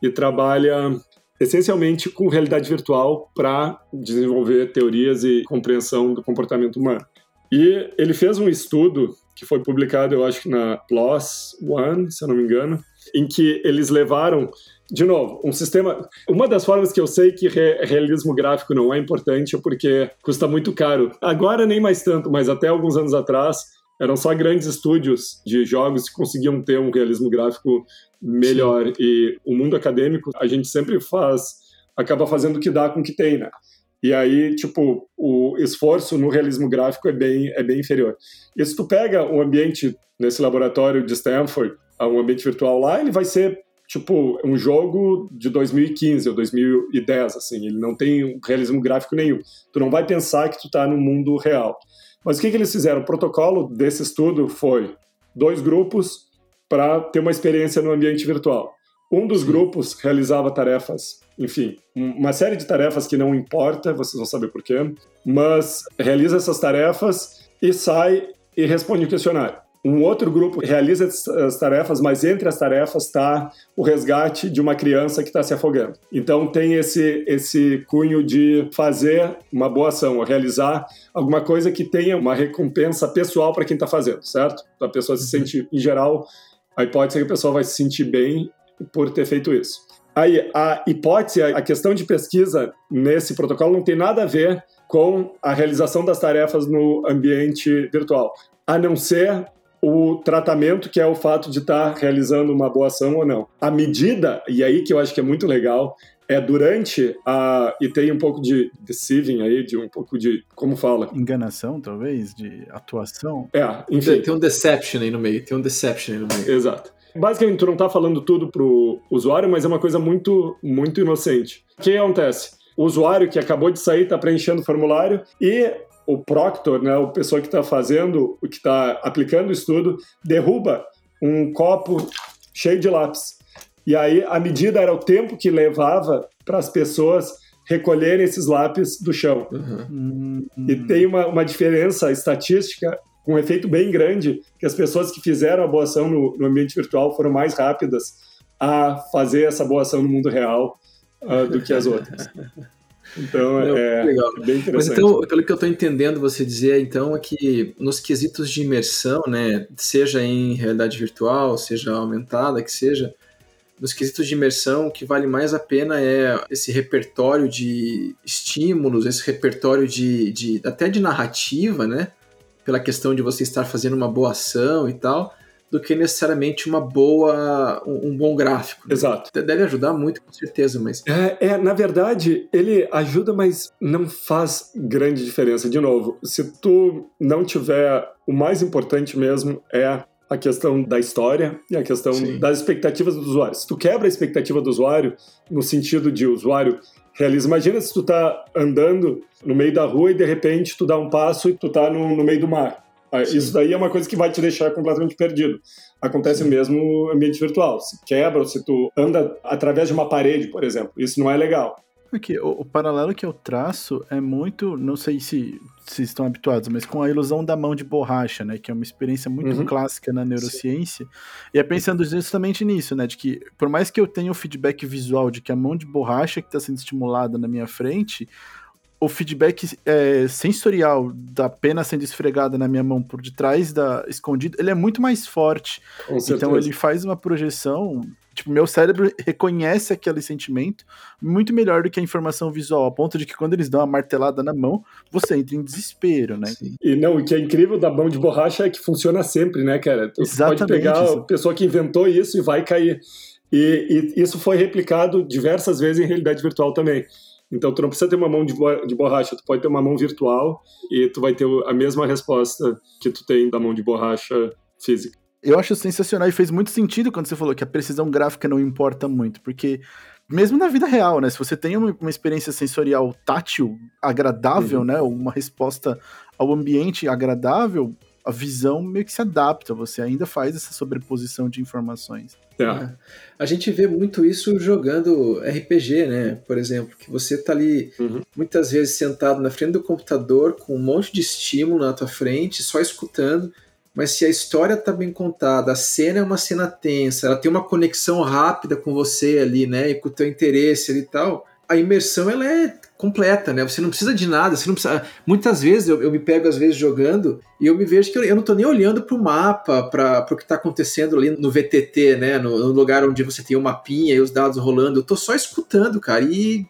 e trabalha essencialmente com realidade virtual para desenvolver teorias e compreensão do comportamento humano. E ele fez um estudo que foi publicado, eu acho que na PLOS One, se eu não me engano, em que eles levaram, de novo, um sistema. Uma das formas que eu sei que re realismo gráfico não é importante é porque custa muito caro. Agora nem mais tanto, mas até alguns anos atrás eram só grandes estúdios de jogos que conseguiam ter um realismo gráfico melhor. Sim. E o mundo acadêmico, a gente sempre faz, acaba fazendo o que dá com o que tem, né? E aí, tipo, o esforço no realismo gráfico é bem, é bem inferior. E se tu pega o ambiente nesse laboratório de Stanford, um ambiente virtual lá, ele vai ser tipo um jogo de 2015 ou 2010, assim, ele não tem realismo gráfico nenhum. Tu não vai pensar que tu tá no mundo real. Mas o que, que eles fizeram? O protocolo desse estudo foi dois grupos para ter uma experiência no ambiente virtual. Um dos Sim. grupos realizava tarefas, enfim, uma série de tarefas que não importa, vocês vão saber por quê, mas realiza essas tarefas e sai e responde o questionário. Um outro grupo realiza as tarefas, mas entre as tarefas está o resgate de uma criança que está se afogando. Então tem esse, esse cunho de fazer uma boa ação, ou realizar alguma coisa que tenha uma recompensa pessoal para quem está fazendo, certo? A pessoa se uhum. sente, em geral, a hipótese é que a pessoa vai se sentir bem por ter feito isso. Aí, a hipótese, a questão de pesquisa nesse protocolo não tem nada a ver com a realização das tarefas no ambiente virtual, a não ser o tratamento, que é o fato de estar tá realizando uma boa ação ou não. A medida, e aí que eu acho que é muito legal, é durante a. E tem um pouco de deceiving aí, de um pouco de. Como fala? Enganação, talvez? De atuação? É, enfim. Tem um deception aí no meio, tem um deception aí no meio. Exato. Basicamente, tu não tá falando tudo pro usuário, mas é uma coisa muito, muito inocente. O que acontece? O usuário que acabou de sair tá preenchendo o formulário e o proctor, né, o pessoa que está fazendo, o que está aplicando o estudo, derruba um copo cheio de lápis. E aí a medida era o tempo que levava para as pessoas recolherem esses lápis do chão. Uhum. E tem uma, uma diferença estatística com um efeito bem grande, que as pessoas que fizeram a boa ação no, no ambiente virtual foram mais rápidas a fazer essa boa ação no mundo real uh, do que as outras. Então é, legal. bem interessante. Mas então, pelo que eu estou entendendo você dizer, então, é que nos quesitos de imersão, né, seja em realidade virtual, seja aumentada, que seja, nos quesitos de imersão, o que vale mais a pena é esse repertório de estímulos, esse repertório de, de até de narrativa, né? Pela questão de você estar fazendo uma boa ação e tal, do que necessariamente uma boa, um, um bom gráfico. Né? Exato. Deve ajudar muito, com certeza, mas. É, é, na verdade, ele ajuda, mas não faz grande diferença. De novo, se tu não tiver. O mais importante mesmo é a questão da história e a questão Sim. das expectativas do usuário. Se tu quebra a expectativa do usuário, no sentido de o usuário realiza. Imagina se tu tá andando no meio da rua e de repente tu dá um passo e tu tá no, no meio do mar. Sim. Isso daí é uma coisa que vai te deixar completamente perdido. Acontece Sim. mesmo no ambiente virtual. Se quebra ou se tu anda através de uma parede, por exemplo. Isso não é legal. Aqui, o, o, paralelo que eu traço é muito, não sei se, se estão habituados, mas com a ilusão da mão de borracha, né? Que é uma experiência muito uhum. clássica na neurociência. Sim. E é pensando justamente nisso, né? De que, por mais que eu tenha o feedback visual de que a mão de borracha que está sendo estimulada na minha frente, o feedback é, sensorial da pena sendo esfregada na minha mão por detrás da escondida, ele é muito mais forte. então ele faz uma projeção Tipo, meu cérebro reconhece aquele sentimento muito melhor do que a informação visual, a ponto de que quando eles dão uma martelada na mão, você entra em desespero, né? Sim. E não, o que é incrível da mão de borracha é que funciona sempre, né, cara? Você Exatamente. pode pegar a pessoa que inventou isso e vai cair. E, e, isso foi replicado diversas vezes em realidade virtual também. Então, tu não precisa ter uma mão de, de borracha, tu pode ter uma mão virtual e tu vai ter a mesma resposta que tu tem da mão de borracha física eu acho sensacional e fez muito sentido quando você falou que a precisão gráfica não importa muito, porque mesmo na vida real, né? Se você tem uma, uma experiência sensorial tátil agradável, uhum. né? Uma resposta ao ambiente agradável, a visão meio que se adapta, você ainda faz essa sobreposição de informações. É. é. A gente vê muito isso jogando RPG, né? Por exemplo, que você tá ali uhum. muitas vezes sentado na frente do computador com um monte de estímulo na tua frente, só escutando. Mas se a história tá bem contada, a cena é uma cena tensa, ela tem uma conexão rápida com você ali, né? E com o teu interesse ali e tal, a imersão ela é completa, né? Você não precisa de nada, você não precisa. Muitas vezes eu, eu me pego às vezes jogando e eu me vejo que eu, eu não estou nem olhando para o mapa, para o que está acontecendo ali no VTT, né? No, no, lugar onde você tem o mapinha e os dados rolando. Eu estou só escutando, cara, e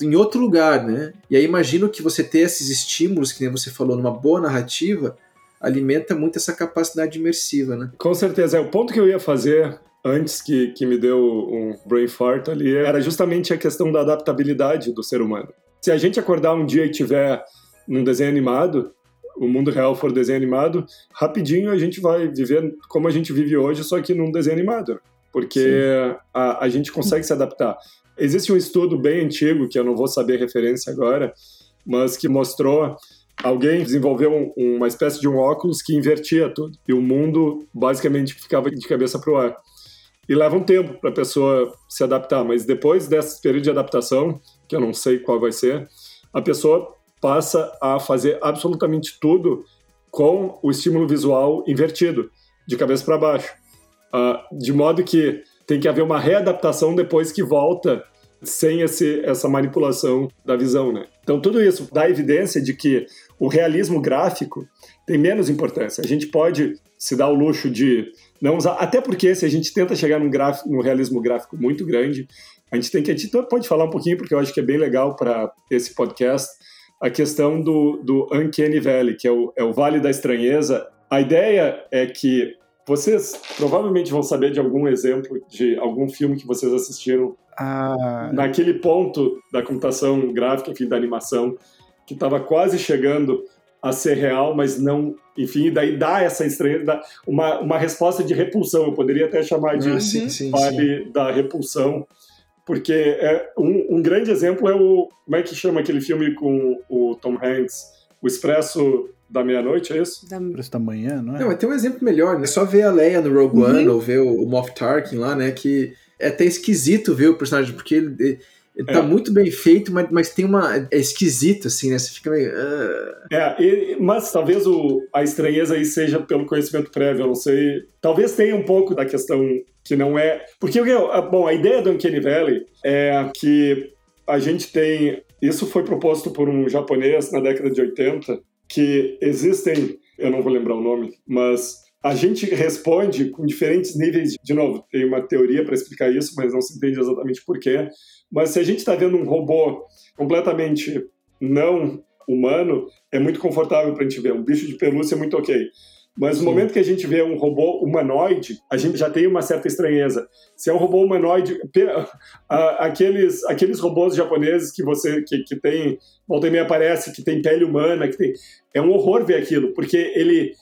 em outro lugar, né? E aí imagino que você ter esses estímulos, que nem você falou, numa boa narrativa, alimenta muito essa capacidade imersiva, né? Com certeza. É o ponto que eu ia fazer antes que, que me deu um brain fart ali era justamente a questão da adaptabilidade do ser humano. Se a gente acordar um dia e tiver num desenho animado, o mundo real for desenho animado, rapidinho a gente vai viver como a gente vive hoje, só que num desenho animado. Porque a, a gente consegue se adaptar. Existe um estudo bem antigo, que eu não vou saber referência agora, mas que mostrou alguém desenvolveu um, uma espécie de um óculos que invertia tudo. E o mundo basicamente ficava de cabeça para o ar. E leva um tempo para a pessoa se adaptar, mas depois desse período de adaptação, que eu não sei qual vai ser, a pessoa passa a fazer absolutamente tudo com o estímulo visual invertido, de cabeça para baixo. Uh, de modo que tem que haver uma readaptação depois que volta sem esse, essa manipulação da visão. Né? Então, tudo isso dá evidência de que o realismo gráfico tem menos importância. A gente pode se dar o luxo de não usar, até porque se a gente tenta chegar num, gráfico, num realismo gráfico muito grande, a gente tem que. A gente pode falar um pouquinho, porque eu acho que é bem legal para esse podcast, a questão do, do Uncanny Valley, que é o, é o Vale da Estranheza. A ideia é que vocês provavelmente vão saber de algum exemplo de algum filme que vocês assistiram ah. naquele ponto da computação gráfica, enfim, da animação, que estava quase chegando a ser real, mas não, enfim, daí dá essa estranheza, uma, uma resposta de repulsão, eu poderia até chamar de ah, sim, sim, sim. da repulsão, porque é, um, um, grande exemplo é o, como é que chama aquele filme com o Tom Hanks, O Expresso da Meia-Noite, é isso? Da... Expresso da Manhã, não é? Não, mas tem um exemplo melhor, né? É só ver a Leia no Rogue uhum. One, ou ver o, o Moff Tarkin lá, né, que é até esquisito ver o personagem, porque ele, ele tá é. muito bem feito, mas, mas tem uma. É esquisito, assim, né? Você fica meio. Uh... É, mas talvez o, a estranheza aí seja pelo conhecimento prévio, eu não sei. Talvez tenha um pouco da questão que não é. Porque, bom, a ideia do Uncanny Valley é que a gente tem. Isso foi proposto por um japonês na década de 80, que existem. Eu não vou lembrar o nome, mas a gente responde com diferentes níveis. De novo, tem uma teoria para explicar isso, mas não se entende exatamente por quê. Mas se a gente está vendo um robô completamente não humano, é muito confortável para a gente ver. Um bicho de pelúcia é muito ok. Mas no momento que a gente vê um robô humanoide, a gente já tem uma certa estranheza. Se é um robô humanoide, aqueles, aqueles robôs japoneses que você que, que tem, volta e meia aparece, que tem pele humana, que tem, é um horror ver aquilo, porque ele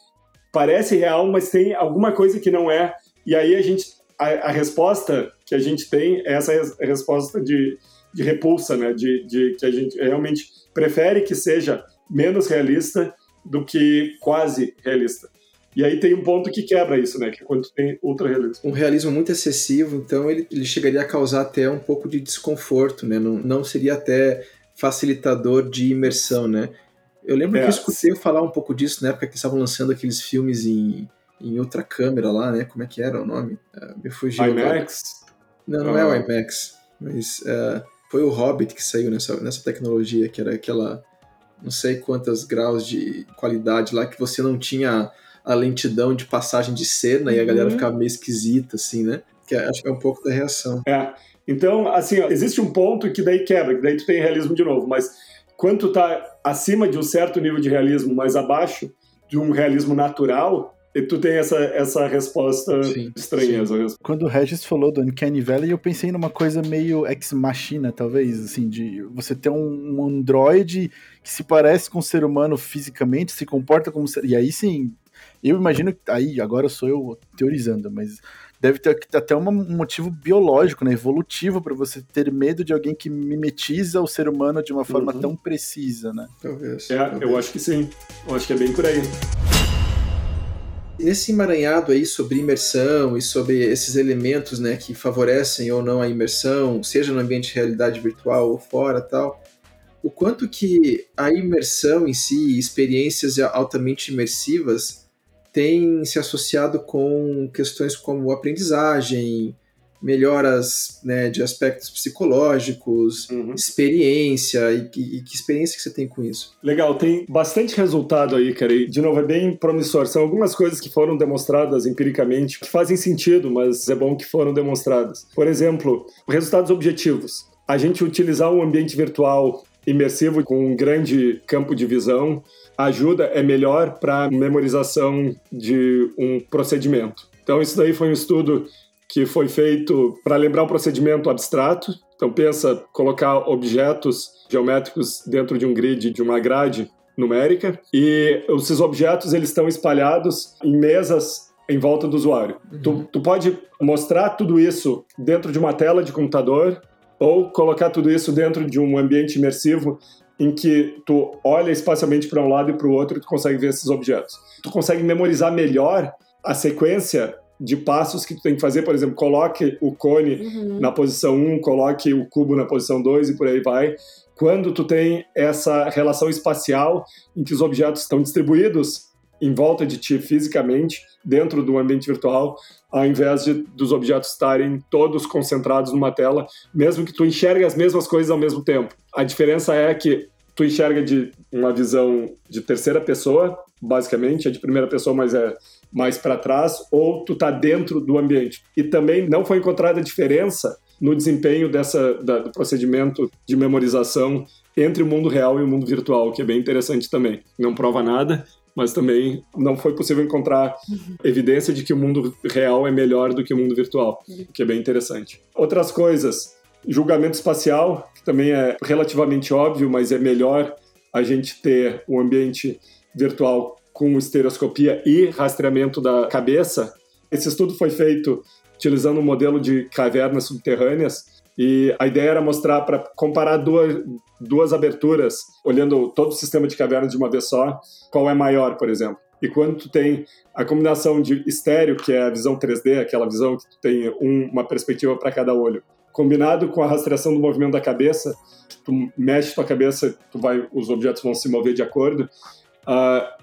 parece real, mas tem alguma coisa que não é. E aí a gente a, a resposta que a gente tem é essa resposta de, de repulsa, né? De, de que a gente realmente prefere que seja menos realista do que quase realista. E aí tem um ponto que quebra isso, né? Que é quando tem ultra realismo. Um realismo muito excessivo, então ele, ele chegaria a causar até um pouco de desconforto, né? Não, não seria até facilitador de imersão, né? Eu lembro é. que eu escutei falar um pouco disso na época que estavam lançando aqueles filmes em, em outra câmera lá, né? Como é que era o nome? Uh, me fugiu. IMAX? Não, não ah. é o IMAX, mas uh, foi o Hobbit que saiu nessa, nessa tecnologia, que era aquela não sei quantos graus de qualidade lá que você não tinha a lentidão de passagem de cena e a galera uhum. ficava meio esquisita, assim, né? Que é, acho que é um pouco da reação. É. Então, assim, ó, existe um ponto que daí quebra, que daí tu tem realismo de novo, mas quando tu tá acima de um certo nível de realismo, mas abaixo de um realismo natural, e tu tem essa, essa resposta sim, estranheza. Sim. Quando o Regis falou do Uncanny Valley, eu pensei numa coisa meio ex-machina, talvez, assim, de você ter um, um androide que se parece com um ser humano fisicamente, se comporta como ser... E aí sim, eu imagino que. Aí, agora sou eu teorizando, mas deve ter até um motivo biológico, né, evolutivo, para você ter medo de alguém que mimetiza o ser humano de uma forma uhum. tão precisa, né? Talvez. É, talvez. eu acho que sim. Eu acho que é bem por aí. Nesse emaranhado aí sobre imersão e sobre esses elementos né, que favorecem ou não a imersão, seja no ambiente de realidade virtual ou fora tal, o quanto que a imersão em si, experiências altamente imersivas, tem se associado com questões como aprendizagem, melhoras né, de aspectos psicológicos, uhum. experiência, e, e, que experiência que você tem com isso? Legal, tem bastante resultado aí, cara, e de novo é bem promissor. São algumas coisas que foram demonstradas empiricamente, que fazem sentido, mas é bom que foram demonstradas. Por exemplo, resultados objetivos. A gente utilizar um ambiente virtual imersivo com um grande campo de visão ajuda, é melhor para memorização de um procedimento. Então, isso daí foi um estudo que foi feito para lembrar um procedimento abstrato. Então pensa colocar objetos geométricos dentro de um grid, de uma grade numérica, e esses objetos eles estão espalhados em mesas em volta do usuário. Uhum. Tu, tu pode mostrar tudo isso dentro de uma tela de computador ou colocar tudo isso dentro de um ambiente imersivo em que tu olha espacialmente para um lado e para o outro e tu consegue ver esses objetos. Tu consegue memorizar melhor a sequência de passos que tu tem que fazer, por exemplo, coloque o cone uhum. na posição 1, coloque o cubo na posição 2 e por aí vai. Quando tu tem essa relação espacial em que os objetos estão distribuídos em volta de ti fisicamente, dentro do ambiente virtual, ao invés de dos objetos estarem todos concentrados numa tela, mesmo que tu enxergue as mesmas coisas ao mesmo tempo. A diferença é que tu enxerga de uma visão de terceira pessoa, basicamente, é de primeira pessoa, mas é mais para trás, ou tu tá dentro do ambiente. E também não foi encontrada diferença no desempenho dessa, da, do procedimento de memorização entre o mundo real e o mundo virtual, que é bem interessante também. Não prova nada, mas também não foi possível encontrar evidência de que o mundo real é melhor do que o mundo virtual, que é bem interessante. Outras coisas, julgamento espacial, que também é relativamente óbvio, mas é melhor a gente ter um ambiente virtual com estereoscopia e rastreamento da cabeça. Esse estudo foi feito utilizando um modelo de cavernas subterrâneas e a ideia era mostrar para comparar duas, duas aberturas, olhando todo o sistema de cavernas de uma vez só, qual é maior, por exemplo. E quando tu tem a combinação de estéreo, que é a visão 3D, aquela visão que tu tem um, uma perspectiva para cada olho, combinado com a rastreação do movimento da cabeça, tu mexe tua cabeça, tu vai, os objetos vão se mover de acordo. Uh,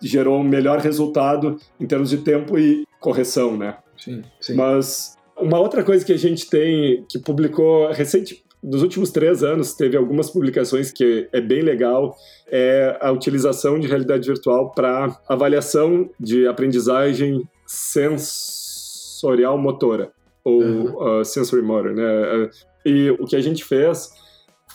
gerou um melhor resultado em termos de tempo e correção, né? Sim, sim. Mas uma outra coisa que a gente tem, que publicou recente, nos últimos três anos, teve algumas publicações que é bem legal, é a utilização de realidade virtual para avaliação de aprendizagem sensorial motora, ou uhum. uh, sensory motor, né? E o que a gente fez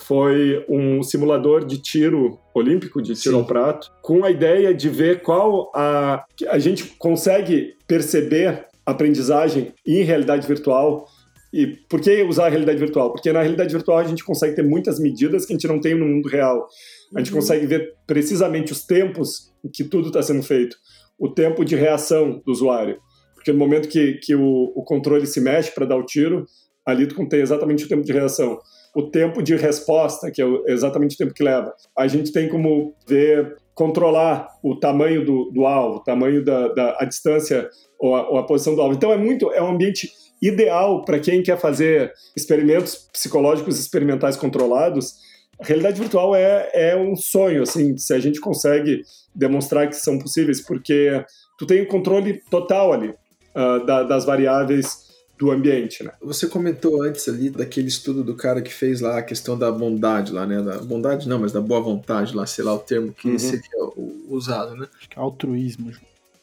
foi um simulador de tiro olímpico, de tiro Sim. ao prato, com a ideia de ver qual a. A gente consegue perceber aprendizagem em realidade virtual. E por que usar a realidade virtual? Porque na realidade virtual a gente consegue ter muitas medidas que a gente não tem no mundo real. A gente uhum. consegue ver precisamente os tempos em que tudo está sendo feito, o tempo de reação do usuário. Porque no momento que, que o, o controle se mexe para dar o tiro, ali tu tem exatamente o tempo de reação o tempo de resposta, que é exatamente o tempo que leva. A gente tem como ver, controlar o tamanho do, do alvo, o tamanho da, da a distância ou a, ou a posição do alvo. Então é muito, é um ambiente ideal para quem quer fazer experimentos psicológicos experimentais controlados. A realidade virtual é, é um sonho, assim, se a gente consegue demonstrar que são possíveis, porque tu tem o controle total ali uh, da, das variáveis do ambiente, né? Você comentou antes ali daquele estudo do cara que fez lá a questão da bondade lá, né? Da bondade não, mas da boa vontade lá, sei lá o termo que uhum. seria usado, né? Acho que é altruísmo.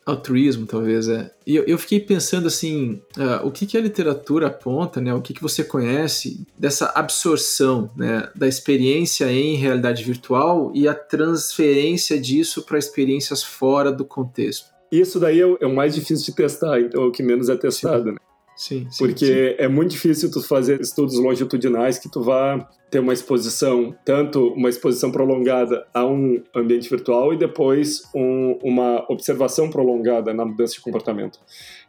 Altruísmo, talvez, é. E eu, eu fiquei pensando assim, uh, o que, que a literatura aponta, né? O que, que você conhece dessa absorção, né? Da experiência em realidade virtual e a transferência disso para experiências fora do contexto. Isso daí é o, é o mais difícil de testar, então é o que menos é testado, Sim. né? Sim, sim, Porque sim. é muito difícil tu fazer estudos longitudinais que tu vá ter uma exposição, tanto uma exposição prolongada a um ambiente virtual e depois um, uma observação prolongada na mudança de comportamento.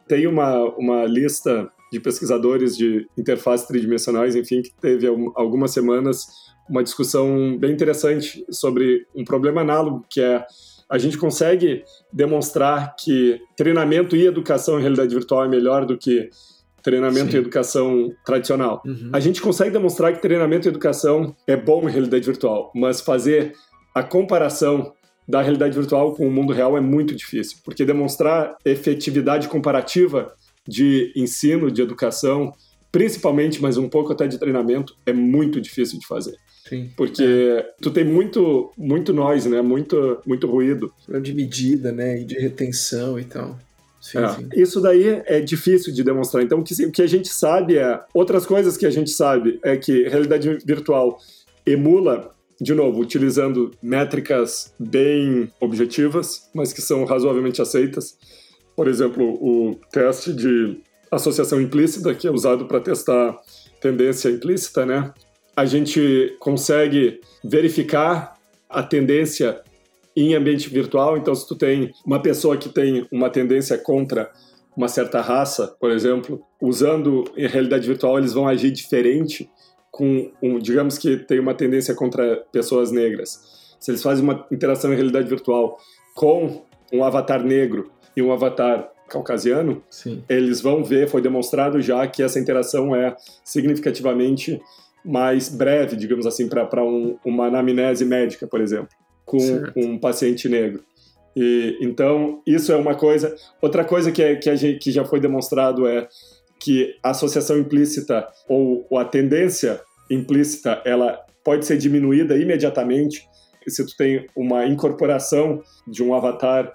Tem uma, uma lista de pesquisadores de interfaces tridimensionais, enfim, que teve algumas semanas uma discussão bem interessante sobre um problema análogo que é a gente consegue demonstrar que treinamento e educação em realidade virtual é melhor do que treinamento Sim. e educação tradicional. Uhum. A gente consegue demonstrar que treinamento e educação é bom em realidade virtual, mas fazer a comparação da realidade virtual com o mundo real é muito difícil, porque demonstrar efetividade comparativa de ensino, de educação, principalmente, mas um pouco até de treinamento, é muito difícil de fazer. Sim. Porque é. tu tem muito, muito noise, né? Muito, muito ruído. De medida, né? E de retenção e tal. Sim, é. sim. Isso daí é difícil de demonstrar. Então, o que, o que a gente sabe é. Outras coisas que a gente sabe é que realidade virtual emula de novo, utilizando métricas bem objetivas, mas que são razoavelmente aceitas. Por exemplo, o teste de associação implícita, que é usado para testar tendência implícita, né? A gente consegue verificar a tendência em ambiente virtual. Então, se tu tem uma pessoa que tem uma tendência contra uma certa raça, por exemplo, usando em realidade virtual, eles vão agir diferente com, um, digamos que tem uma tendência contra pessoas negras. Se eles fazem uma interação em realidade virtual com um avatar negro e um avatar caucasiano, Sim. eles vão ver, foi demonstrado já que essa interação é significativamente mais breve, digamos assim, para um, uma anamnese médica, por exemplo, com certo. um paciente negro. E, então, isso é uma coisa. Outra coisa que, é, que, a gente, que já foi demonstrado é que a associação implícita ou, ou a tendência implícita ela pode ser diminuída imediatamente se tu tem uma incorporação de um avatar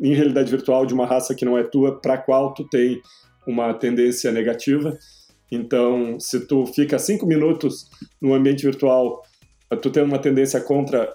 em realidade virtual de uma raça que não é tua, para qual tu tem uma tendência negativa. Então, se tu fica cinco minutos no ambiente virtual, tu tem uma tendência contra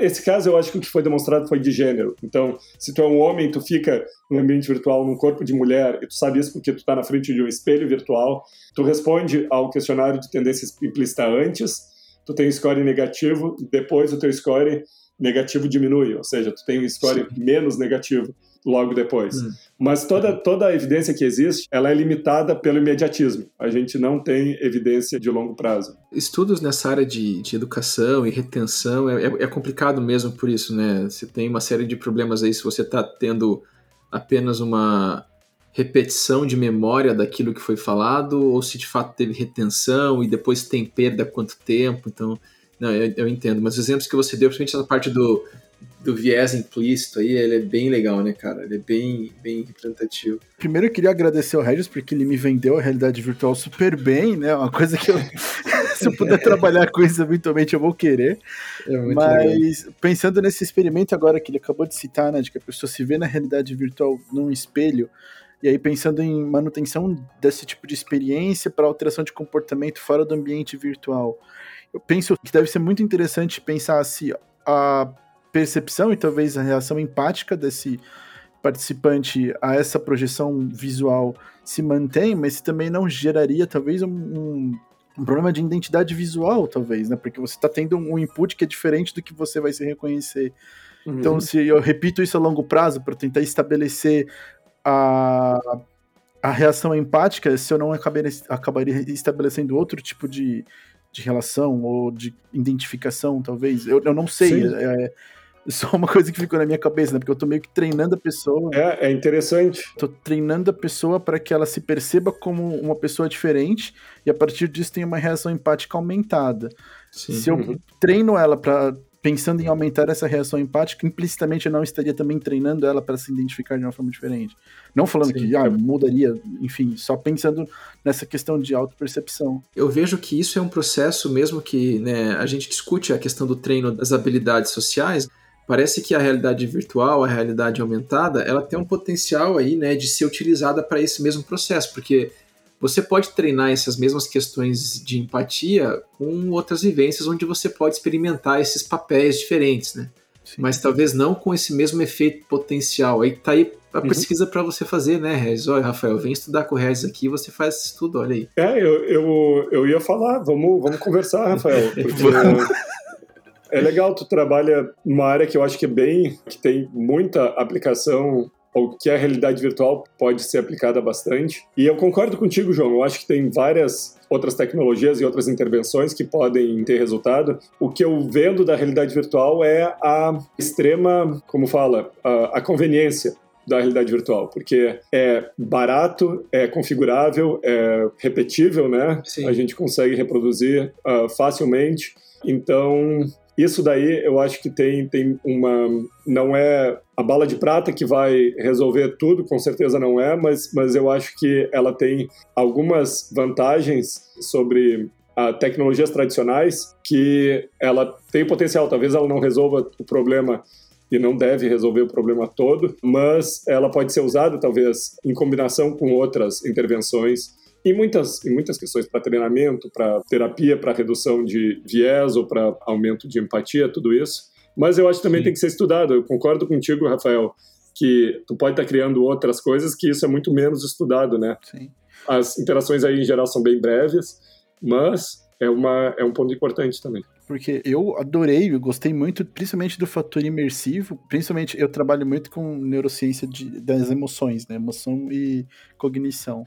esse caso eu acho que o que foi demonstrado foi de gênero. Então, se tu é um homem, tu fica no ambiente virtual num corpo de mulher, e tu sabe isso porque tu está na frente de um espelho virtual, tu responde ao questionário de tendência implícita antes, tu tem um score negativo, depois o teu score negativo diminui, ou seja, tu tem um score Sim. menos negativo logo depois. Hum. Mas toda, toda a evidência que existe, ela é limitada pelo imediatismo. A gente não tem evidência de longo prazo. Estudos nessa área de, de educação e retenção é, é, é complicado mesmo por isso, né? Você tem uma série de problemas aí se você está tendo apenas uma repetição de memória daquilo que foi falado ou se de fato teve retenção e depois tem perda quanto tempo. Então, não, eu, eu entendo. Mas os exemplos que você deu, principalmente essa parte do do viés implícito aí, ele é bem legal, né, cara? Ele é bem, bem representativo. Primeiro eu queria agradecer ao Regis, porque ele me vendeu a realidade virtual super bem, né? Uma coisa que eu. se eu puder trabalhar com isso eventualmente eu vou querer. É Mas legal. pensando nesse experimento agora que ele acabou de citar, né? De que a pessoa se vê na realidade virtual num espelho. E aí, pensando em manutenção desse tipo de experiência para alteração de comportamento fora do ambiente virtual, eu penso que deve ser muito interessante pensar se a percepção e talvez a reação empática desse participante a essa projeção visual se mantém, mas também não geraria talvez um, um, um problema de identidade visual, talvez, né? Porque você está tendo um input que é diferente do que você vai se reconhecer. Uhum. Então, se eu repito isso a longo prazo para tentar estabelecer a, a reação empática, se eu não acabaria, acabaria estabelecendo outro tipo de, de relação ou de identificação, talvez. Eu, eu não sei. É, só uma coisa que ficou na minha cabeça, né? Porque eu tô meio que treinando a pessoa. É, é interessante. Tô treinando a pessoa para que ela se perceba como uma pessoa diferente e a partir disso tem uma reação empática aumentada. Sim. Se eu uhum. treino ela para pensando em aumentar essa reação empática, implicitamente eu não estaria também treinando ela para se identificar de uma forma diferente. Não falando Sim. que ah, mudaria, enfim, só pensando nessa questão de autopercepção. Eu vejo que isso é um processo mesmo que né, a gente discute a questão do treino das habilidades sociais parece que a realidade virtual, a realidade aumentada, ela tem um potencial aí, né, de ser utilizada para esse mesmo processo, porque você pode treinar essas mesmas questões de empatia com outras vivências onde você pode experimentar esses papéis diferentes, né? Sim. Mas talvez não com esse mesmo efeito potencial. Aí tá aí a uhum. pesquisa para você fazer, né, Regis? Olha, Rafael, vem estudar com o Regis aqui, você faz isso tudo, olha aí. É, eu, eu, eu ia falar, vamos, vamos conversar, Rafael, porque é legal, tu trabalha numa área que eu acho que é bem, que tem muita aplicação ao que a realidade virtual pode ser aplicada bastante. E eu concordo contigo, João. Eu acho que tem várias outras tecnologias e outras intervenções que podem ter resultado. O que eu vendo da realidade virtual é a extrema, como fala, a, a conveniência da realidade virtual, porque é barato, é configurável, é repetível, né? Sim. A gente consegue reproduzir uh, facilmente. Então, isso daí eu acho que tem, tem uma. Não é a bala de prata que vai resolver tudo, com certeza não é, mas, mas eu acho que ela tem algumas vantagens sobre a tecnologias tradicionais que ela tem potencial. Talvez ela não resolva o problema e não deve resolver o problema todo, mas ela pode ser usada talvez em combinação com outras intervenções em muitas, em muitas questões para treinamento, para terapia, para redução de viés ou para aumento de empatia, tudo isso. Mas eu acho que também Sim. tem que ser estudado. Eu concordo contigo, Rafael, que tu pode estar tá criando outras coisas que isso é muito menos estudado, né? Sim. As interações aí em geral são bem breves, mas é, uma, é um ponto importante também porque eu adorei, eu gostei muito, principalmente do fator imersivo, principalmente eu trabalho muito com neurociência de, das emoções, né, emoção e cognição.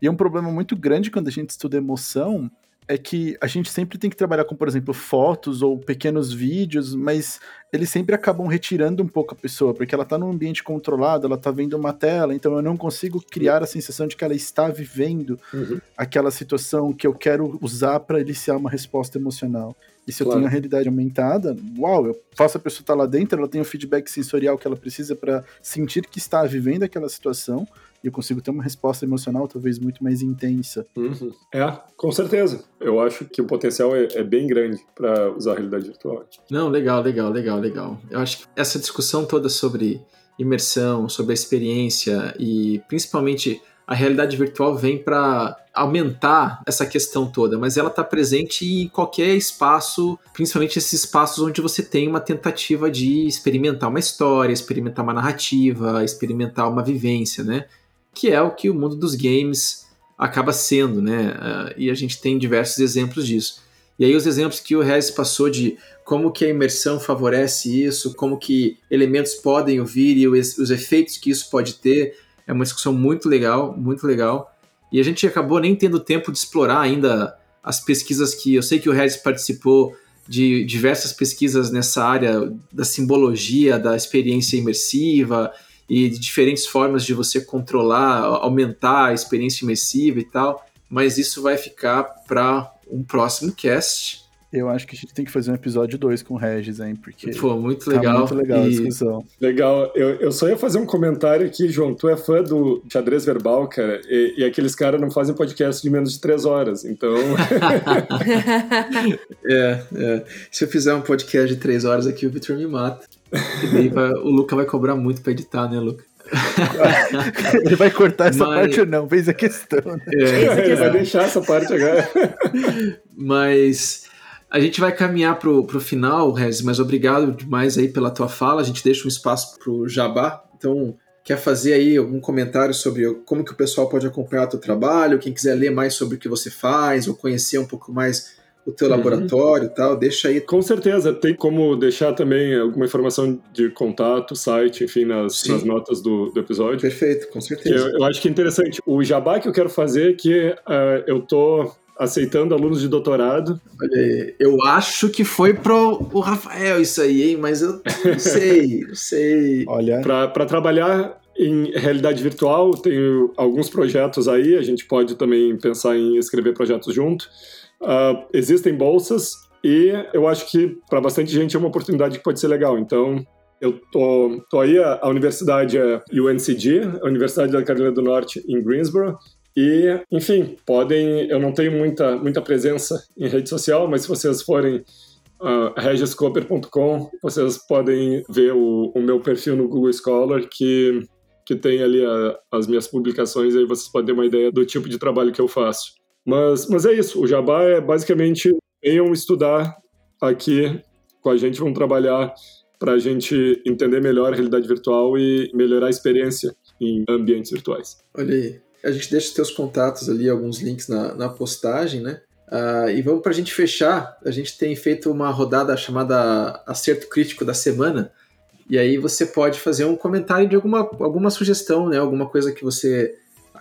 E é um problema muito grande quando a gente estuda emoção, é que a gente sempre tem que trabalhar com, por exemplo, fotos ou pequenos vídeos, mas eles sempre acabam retirando um pouco a pessoa, porque ela está num ambiente controlado, ela está vendo uma tela, então eu não consigo criar a sensação de que ela está vivendo uhum. aquela situação que eu quero usar para iniciar uma resposta emocional. E se claro. eu tenho a realidade aumentada, uau, eu faço a pessoa estar tá lá dentro, ela tem o feedback sensorial que ela precisa para sentir que está vivendo aquela situação, e eu consigo ter uma resposta emocional talvez muito mais intensa. Uhum. É, com certeza. Eu acho que o potencial é, é bem grande para usar a realidade virtual. Não, legal, legal, legal, legal. Eu acho que essa discussão toda sobre imersão, sobre a experiência e principalmente a realidade virtual vem para aumentar essa questão toda, mas ela está presente em qualquer espaço, principalmente esses espaços onde você tem uma tentativa de experimentar uma história, experimentar uma narrativa, experimentar uma vivência, né? Que é o que o mundo dos games acaba sendo, né? Uh, e a gente tem diversos exemplos disso. E aí os exemplos que o Rez passou de como que a imersão favorece isso, como que elementos podem ouvir e os, os efeitos que isso pode ter, é uma discussão muito legal, muito legal. E a gente acabou nem tendo tempo de explorar ainda as pesquisas que eu sei que o Regis participou de diversas pesquisas nessa área da simbologia, da experiência imersiva e de diferentes formas de você controlar, aumentar a experiência imersiva e tal. Mas isso vai ficar para um próximo cast. Eu acho que a gente tem que fazer um episódio 2 com o Regis, hein? Porque. Pô, muito tá legal. Tá muito legal e... a discussão. Legal. Eu, eu só ia fazer um comentário aqui, João. Tu é fã do xadrez verbal, cara, e, e aqueles caras não fazem podcast de menos de três horas, então. é, é. Se eu fizer um podcast de três horas aqui, o Victor me mata. E vai, o Luca vai cobrar muito pra editar, né, Luca? Ele vai cortar essa Mas... parte ou não? Fez a questão. Né? É, ele vai deixar essa parte agora. Mas a gente vai caminhar para o final, Rez, mas obrigado demais aí pela tua fala. A gente deixa um espaço para o Jabá. Então, quer fazer aí algum comentário sobre como que o pessoal pode acompanhar o teu trabalho? Quem quiser ler mais sobre o que você faz ou conhecer um pouco mais o teu uhum. laboratório e tal, deixa aí. Com certeza, tem como deixar também alguma informação de contato, site, enfim, nas, nas notas do, do, episódio. Perfeito, com certeza. Eu, eu, acho que é interessante. O jabá que eu quero fazer é que uh, eu tô aceitando alunos de doutorado. Olha aí, eu acho que foi pro o Rafael isso aí, hein? Mas eu não sei, não sei. Olha. Para trabalhar em realidade virtual, tenho alguns projetos aí, a gente pode também pensar em escrever projetos junto. Uh, existem bolsas e eu acho que para bastante gente é uma oportunidade que pode ser legal. Então, eu tô, tô aí, a, a universidade é UNCG, a Universidade da Carolina do Norte, em Greensboro, e, enfim, podem. Eu não tenho muita, muita presença em rede social, mas se vocês forem uh, regiscoper.com, vocês podem ver o, o, meu perfil no Google Scholar, que, que tem ali a, as minhas publicações, aí vocês podem ter uma ideia do tipo de trabalho que eu faço. Mas, mas é isso, o Jabá é basicamente venham estudar aqui com a gente, vão trabalhar para a gente entender melhor a realidade virtual e melhorar a experiência em ambientes virtuais. Olha aí. A gente deixa os teus contatos ali, alguns links na, na postagem, né? Uh, e vamos para a gente fechar. A gente tem feito uma rodada chamada Acerto Crítico da Semana. E aí você pode fazer um comentário de alguma, alguma sugestão, né? Alguma coisa que você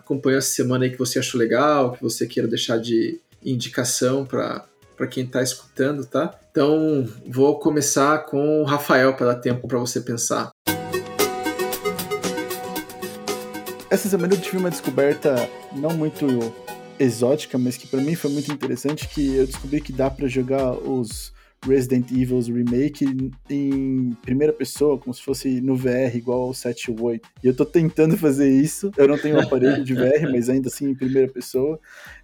acompanhou essa semana aí que você achou legal, que você queira deixar de indicação para quem está escutando, tá? Então, vou começar com o Rafael para dar tempo para você pensar. Essa semana eu tive uma descoberta não muito exótica, mas que para mim foi muito interessante, que eu descobri que dá para jogar os Resident Evil Remake em primeira pessoa, como se fosse no VR, igual ao 7 ou 8. E eu tô tentando fazer isso. Eu não tenho um aparelho de VR, mas ainda assim em primeira pessoa.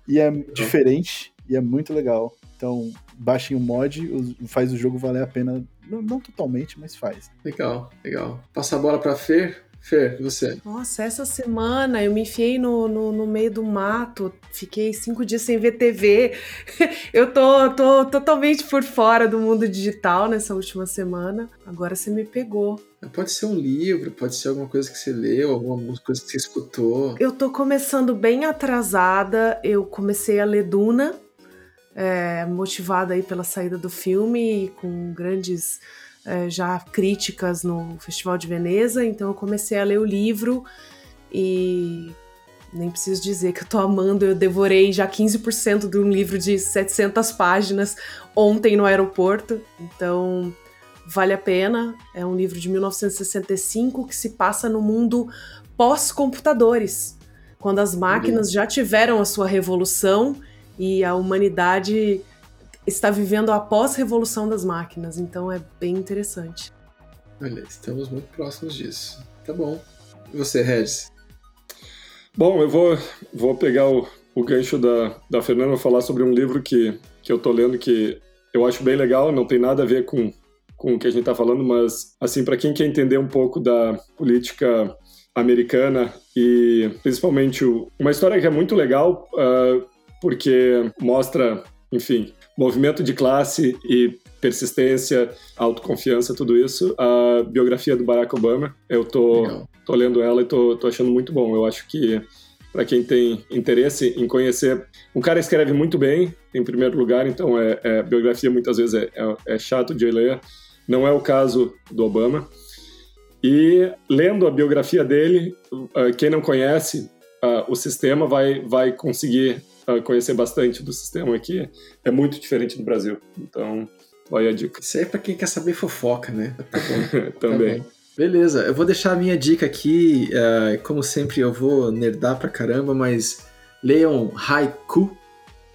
E é diferente e é muito legal. Então, baixem o mod, faz o jogo valer a pena. Não, não totalmente, mas faz. Legal, legal. Passa a bola pra Fer. Fer, você? Nossa, essa semana eu me enfiei no, no, no, meio do mato, fiquei cinco dias sem ver TV. eu tô, tô totalmente por fora do mundo digital nessa última semana. Agora você me pegou. Pode ser um livro, pode ser alguma coisa que você leu, alguma coisa que você escutou. Eu tô começando bem atrasada. Eu comecei a ler Duna, é, motivada aí pela saída do filme, com grandes é, já críticas no Festival de Veneza, então eu comecei a ler o livro e nem preciso dizer que eu tô amando, eu devorei já 15% de um livro de 700 páginas ontem no aeroporto, então vale a pena. É um livro de 1965 que se passa no mundo pós-computadores, quando as máquinas já tiveram a sua revolução e a humanidade está vivendo a pós-revolução das máquinas, então é bem interessante. Olha, estamos muito próximos disso. Tá bom. E você, Regis? Bom, eu vou, vou pegar o, o gancho da, da Fernanda falar sobre um livro que, que eu tô lendo que eu acho bem legal, não tem nada a ver com, com o que a gente está falando, mas, assim, para quem quer entender um pouco da política americana e principalmente o, uma história que é muito legal, uh, porque mostra, enfim, movimento de classe e persistência, autoconfiança, tudo isso. A biografia do Barack Obama, eu tô, tô lendo ela e tô, tô achando muito bom. Eu acho que para quem tem interesse em conhecer, um cara escreve muito bem, em primeiro lugar, então é, é biografia muitas vezes é, é, é chato de ler. Não é o caso do Obama. E lendo a biografia dele, quem não conhece o sistema vai, vai conseguir conhecer bastante do sistema aqui, é muito diferente do Brasil. Então, vai a dica. Isso aí é pra quem quer saber fofoca, né? Tá Também. Tá Beleza, eu vou deixar a minha dica aqui. Uh, como sempre, eu vou nerdar pra caramba, mas leiam Haiku,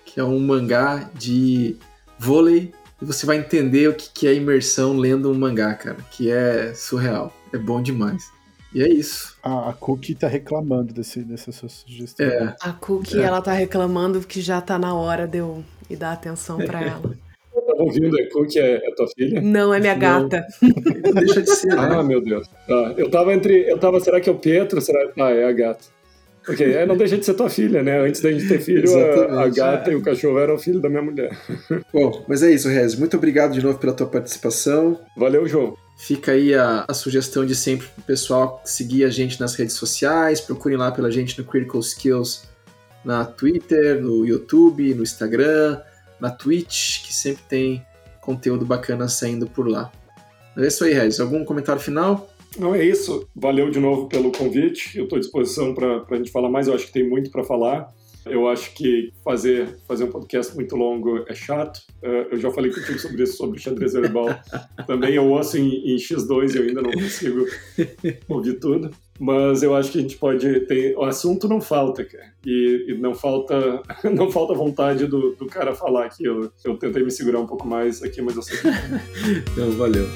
que é um mangá de vôlei, e você vai entender o que é imersão lendo um mangá, cara, que é surreal. É bom demais. E é isso. A, a Cookie tá reclamando desse, dessa sua sugestão. É. A Cookie, é. ela tá reclamando que já tá na hora de eu ir dar atenção para ela. Eu tava ouvindo, a Cookie é, é, tua filha? Não, é minha Não. gata. Deixa de ser. Né? Ah, meu Deus. Tá. Eu tava entre. Eu tava, será que é o Pietro? Será... Ah, é a gata. Ok, é, não deixa de ser tua filha, né? Antes da gente ter filho, a, a, gata é. e o cachorro eram filho da minha mulher. Bom, mas é isso, Rez. Muito obrigado de novo pela tua participação. Valeu, João. Fica aí a, a sugestão de sempre pro pessoal seguir a gente nas redes sociais, procurem lá pela gente no Critical Skills na Twitter, no YouTube, no Instagram, na Twitch, que sempre tem conteúdo bacana saindo por lá. É isso aí, Regis. Algum comentário final? Não, é isso. Valeu de novo pelo convite. Eu estou à disposição para a gente falar mais. Eu acho que tem muito para falar. Eu acho que fazer, fazer um podcast muito longo é chato. Uh, eu já falei contigo sobre isso, sobre xadrez verbal. Também eu ouço em, em X2 e eu ainda não consigo ouvir tudo. Mas eu acho que a gente pode ter. O assunto não falta, cara. E, e não falta não falta vontade do, do cara falar aqui. Eu, eu tentei me segurar um pouco mais aqui, mas eu sei. então, valeu.